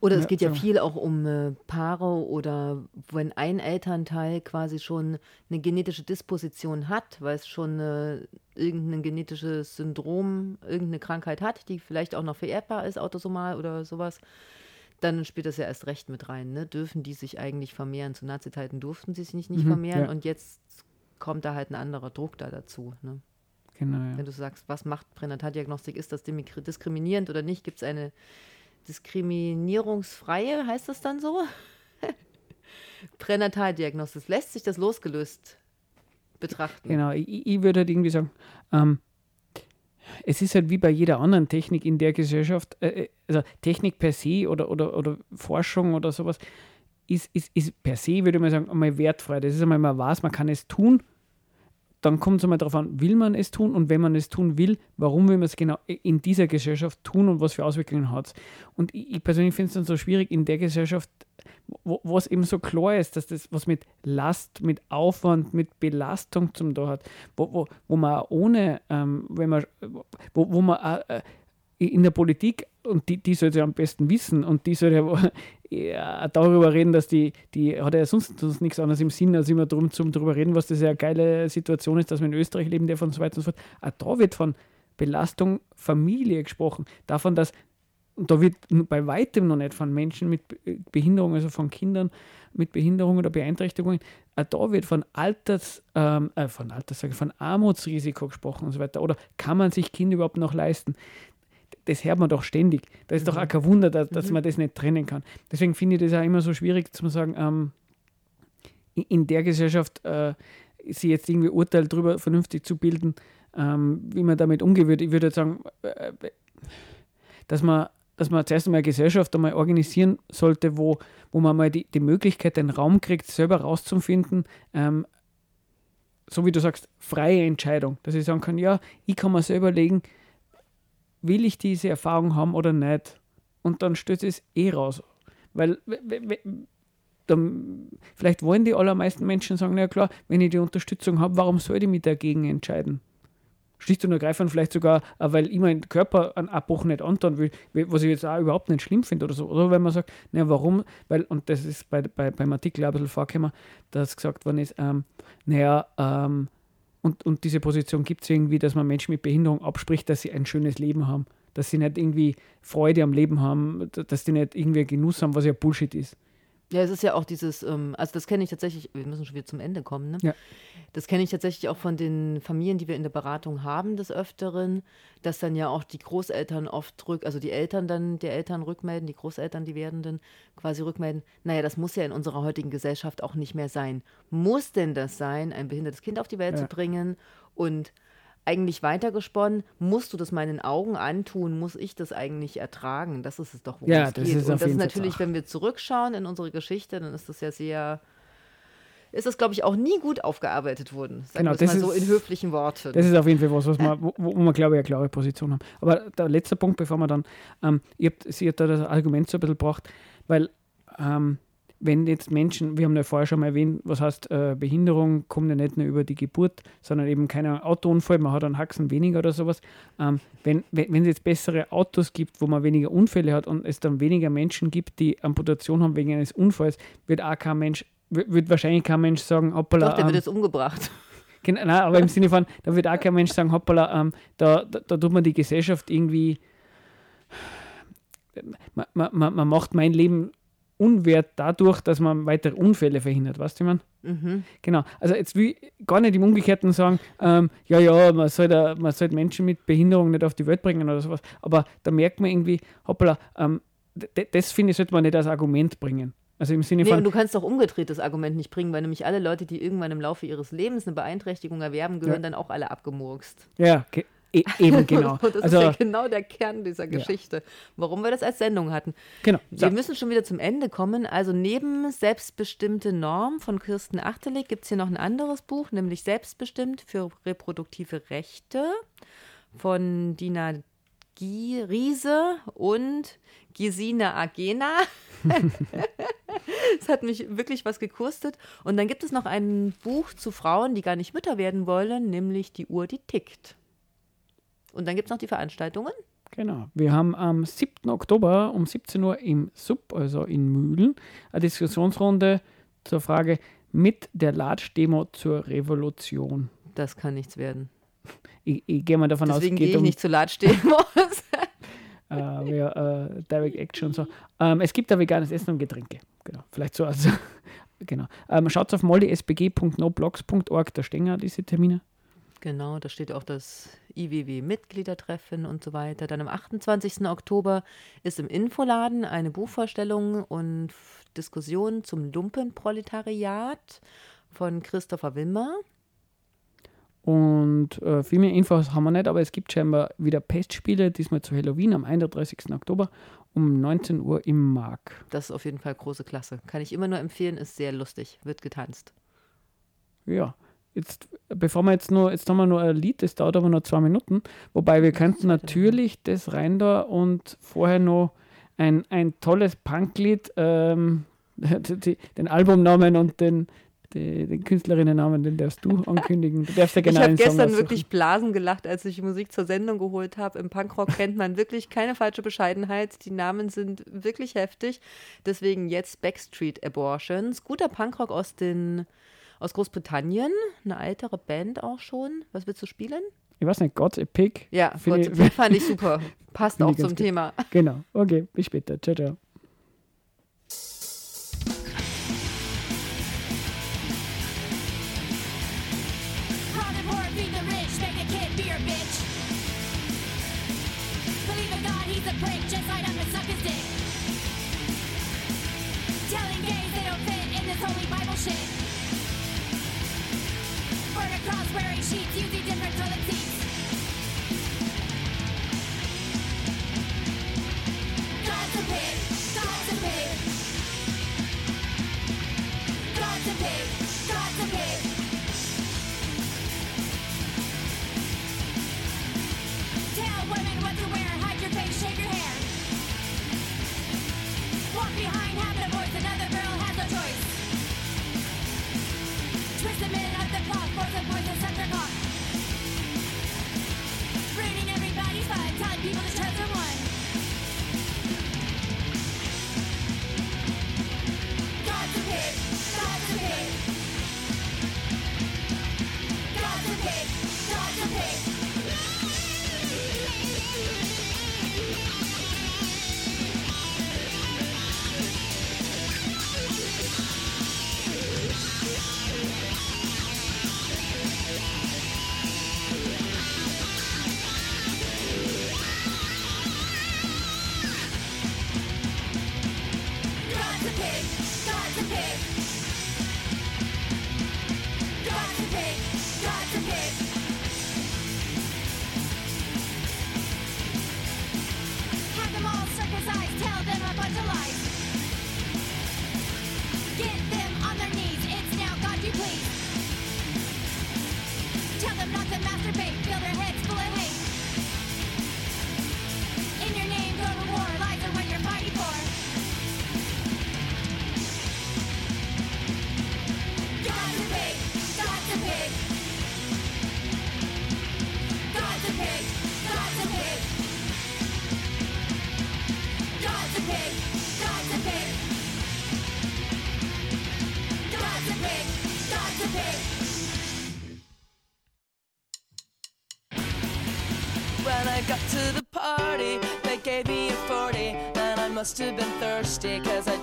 Oder es Ja, geht ja viel auch um äh, Paare oder wenn ein Elternteil quasi schon eine genetische Disposition hat, weil es schon äh, irgendein genetisches Syndrom, irgendeine Krankheit hat, die vielleicht auch noch vererbbar ist, autosomal oder sowas, dann spielt das ja erst recht mit rein. Ne? Dürfen die sich eigentlich vermehren? Zu Nazi-Zeiten durften sie sich nicht, nicht Mhm, vermehren ja. und jetzt kommt da halt ein anderer Druck da dazu. Ne? genau, ja. Wenn du sagst, was macht Pränataldiagnostik, ist das diskriminierend oder nicht? Gibt es eine diskriminierungsfreie, heißt das dann so? Pränataldiagnostik, lässt sich das losgelöst betrachten? Genau, ich, ich- würde halt irgendwie sagen, ähm, es ist halt wie bei jeder anderen Technik in der Gesellschaft, äh, äh, also Technik per se oder, oder, oder Forschung oder sowas, ist, ist, ist per se, würde mal sagen, einmal wertfrei. Das ist einmal, man weiß, man kann es tun. Dann kommt es einmal darauf an, will man es tun und wenn man es tun will, warum will man es genau in dieser Gesellschaft tun und was für Auswirkungen hat es. Und ich, ich persönlich finde es dann so schwierig in der Gesellschaft, wo, wo es eben so klar ist, dass das was mit Last, mit Aufwand, mit Belastung zum da hat, wo, wo, wo man ohne, ähm, wenn man, wo, wo man auch, äh, in der Politik, und die, die sollte ja am besten wissen, und die sollte ja, darüber reden, dass die, die hat ja sonst, sonst nichts anderes im Sinn, als immer drum zum drüber reden, was das ja eine geile Situation ist, dass wir in Österreich leben darf und so weiter und so fort. Auch da wird von Belastung Familie gesprochen, davon, dass und da wird bei weitem noch nicht von Menschen mit Be- Behinderung, also von Kindern mit Behinderung oder Beeinträchtigungen, da wird von Alters, ähm, äh, von Alters, von Armutsrisiko gesprochen und so weiter. Oder kann man sich Kinder überhaupt noch leisten? Das hört man doch ständig. Das ist doch auch kein Wunder, dass, dass man das nicht trennen kann. Deswegen finde ich das auch immer so schwierig zu sagen, ähm, in- der Gesellschaft äh, sich jetzt irgendwie Urteil darüber vernünftig zu bilden, ähm, wie man damit umgehen würde. Ich würde sagen, äh, dass man, dass man zuerst einmal eine Gesellschaft einmal organisieren sollte, wo, wo man mal die, die Möglichkeit, den Raum kriegt, selber rauszufinden, ähm, so wie du sagst, freie Entscheidung, dass ich sagen kann, ja, ich kann mir selber legen, will ich diese Erfahrung haben oder nicht? Und dann stößt es eh raus. Weil we- we- we- dann, vielleicht wollen die allermeisten Menschen sagen, na klar, wenn ich die Unterstützung habe, warum soll ich mich dagegen entscheiden? Schlicht und ergreifend vielleicht sogar, äh, weil ich meinen Körper einen Abbruch nicht antun will, was ich jetzt auch überhaupt nicht schlimm finde oder so. Oder wenn man sagt, naja, warum? Weil, und das ist bei, bei, beim Artikel auch ein bisschen vorgekommen, dass gesagt worden ist, ähm, naja, ähm, und, und diese Position gibt es irgendwie, dass man Menschen mit Behinderung abspricht, dass sie ein schönes Leben haben, dass sie nicht irgendwie Freude am Leben haben, dass die nicht irgendwie Genuss haben, was ja Bullshit ist. Ja, es ist ja auch dieses, ähm, also das kenne ich tatsächlich, wir müssen schon wieder zum Ende kommen, ne? Ja. Das kenne ich tatsächlich auch von den Familien, die wir in der Beratung haben, des Öfteren, dass dann ja auch die Großeltern oft rück, also die Eltern dann der Eltern rückmelden, die Großeltern, die Werdenden quasi rückmelden, naja, das muss ja in unserer heutigen Gesellschaft auch nicht mehr sein. Muss denn das sein, ein behindertes Kind auf die Welt Ja. zu bringen und eigentlich weitergesponnen, musst du das meinen Augen antun, muss ich das eigentlich ertragen? Das ist es doch, worum Ja, es das geht. ist Und das ist Fall natürlich, so. wenn wir zurückschauen in unsere Geschichte, dann ist das ja sehr, ist das, glaube ich, auch nie gut aufgearbeitet worden. Sagen Genau, das mal so ist- in höflichen Worten. Das ist auf jeden Fall was, was man, wo, wo wir, glaube ich, eine klare Position haben. Aber der letzte Punkt, bevor wir dann, ähm, ihr habt, sie hat da das Argument so ein bisschen gebracht, weil ähm, wenn jetzt Menschen, wir haben ja vorher schon mal erwähnt, was heißt äh, Behinderung, kommt ja nicht nur über die Geburt, sondern eben kein Autounfall, man hat einen Haxen weniger oder sowas. Ähm, wenn wenn wenn es jetzt bessere Autos gibt, wo man weniger Unfälle hat und es dann weniger Menschen gibt, die Amputation haben wegen eines Unfalls, wird auch kein Mensch, wird, wird wahrscheinlich kein Mensch sagen, hoppala, Doch, der ähm, wird jetzt umgebracht. Genau, nein, aber im Sinne von, da wird auch kein Mensch sagen, hoppala, ähm, da, da, da tut man die Gesellschaft irgendwie, man, man man macht mein Leben unwert dadurch, dass man weitere Unfälle verhindert, weißt du, mein? Mhm. Genau, also jetzt will ich gar nicht im Umgekehrten sagen, ähm, ja, ja, man soll, da, man soll Menschen mit Behinderung nicht auf die Welt bringen oder sowas, aber da merkt man irgendwie, hoppala, ähm, das finde ich, sollte man nicht als Argument bringen. Also im Sinne Nee, von, und du kannst doch umgedreht das Argument nicht bringen, weil nämlich alle Leute, die irgendwann im Laufe ihres Lebens eine Beeinträchtigung erwerben, gehören dann auch alle abgemurkst. ja, ge- e eben genau. Das also, ist ja genau der Kern dieser Geschichte, warum wir das als Sendung hatten. genau. So. Wir müssen schon wieder zum Ende kommen. Also neben Selbstbestimmte Norm von Kirsten Achtelig gibt es hier noch ein anderes Buch, nämlich Selbstbestimmt für reproduktive Rechte von Dina Gie Riese und Gesine Agena. Es hat mich wirklich was gekurstet. Und dann gibt es noch ein Buch zu Frauen, die gar nicht Mütter werden wollen, nämlich Die Uhr, die tickt. Und dann gibt es noch die Veranstaltungen. Genau. Wir haben am 7. Oktober um 17 Uhr im Sub, also in Mühlen, eine Diskussionsrunde zur Frage mit der Large-Demo zur Revolution. Das kann nichts werden. Ich, ich gehe mal davon aus, Deswegen es gehe geht ich um nicht zu Latsch-Demos. äh, ja, äh, Direct Action und so. Ähm, es gibt da veganes Essen und Getränke. Genau. Vielleicht so als. genau. Ähm, Schaut auf mollysbg.noblogs.org, da stehen ja diese Termine. Genau, da steht auch das IWW-Mitgliedertreffen und so weiter. Dann am 28. Oktober ist im Infoladen eine Buchvorstellung und Diskussion zum Lumpenproletariat von Christopher Wimmer. Und äh, viel mehr Infos haben wir nicht, aber es gibt scheinbar wieder Pestspiele, diesmal zu Halloween am 31. Oktober um 19 Uhr im Mark. Das ist auf jeden Fall große Klasse. Kann ich immer nur empfehlen, ist sehr lustig, wird getanzt. Ja, jetzt, bevor wir jetzt nur, jetzt haben wir nur ein Lied, das dauert aber nur zwei Minuten, wobei wir könnten natürlich das rein da und vorher noch ein, ein tolles Punklied, ähm, den Albumnamen und den, die, den Künstlerinnennamen, den darfst du ankündigen. Du darfst ja genau ich habe gestern wirklich Blasen gelacht, als ich die Musik zur Sendung geholt habe. Im Punkrock kennt man wirklich keine falsche Bescheidenheit. Die Namen sind wirklich heftig. Deswegen jetzt Backstreet Abortions. Guter Punkrock aus, den, aus Großbritannien. Eine ältere Band auch schon. Was willst du spielen? Ich weiß nicht, God's Epic. Ja, Finde Gott, ich- den fand ich super. Passt auch zum gut. Thema. Genau, okay, bis später. Ciao, ciao. Proud and poor, feed the rich, make a kid be your bitch. Believe in God, he's a prick, just light up and suck his dick. Telling gays they don't fit in this holy Bible shit. Burn a cross wearing a a a a. Tell women what to wear, hide your face, your hair. Walk behind, having a voice, another girl has no choice. Twist a minute Raining everybody's fine, telling people to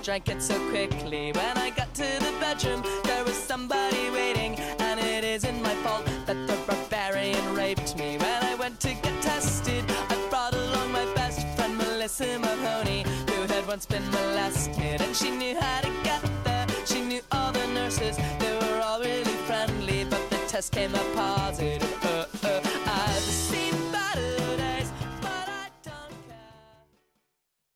drank it so quickly. When I got to the bedroom, there was somebody waiting. And it isn't my fault that the barbarian raped me. When I went to get tested, I brought along my best friend, Melissa Mahoney, who had once been molested. And she knew how to get there, she knew all the nurses. They were all really friendly, but the test came up.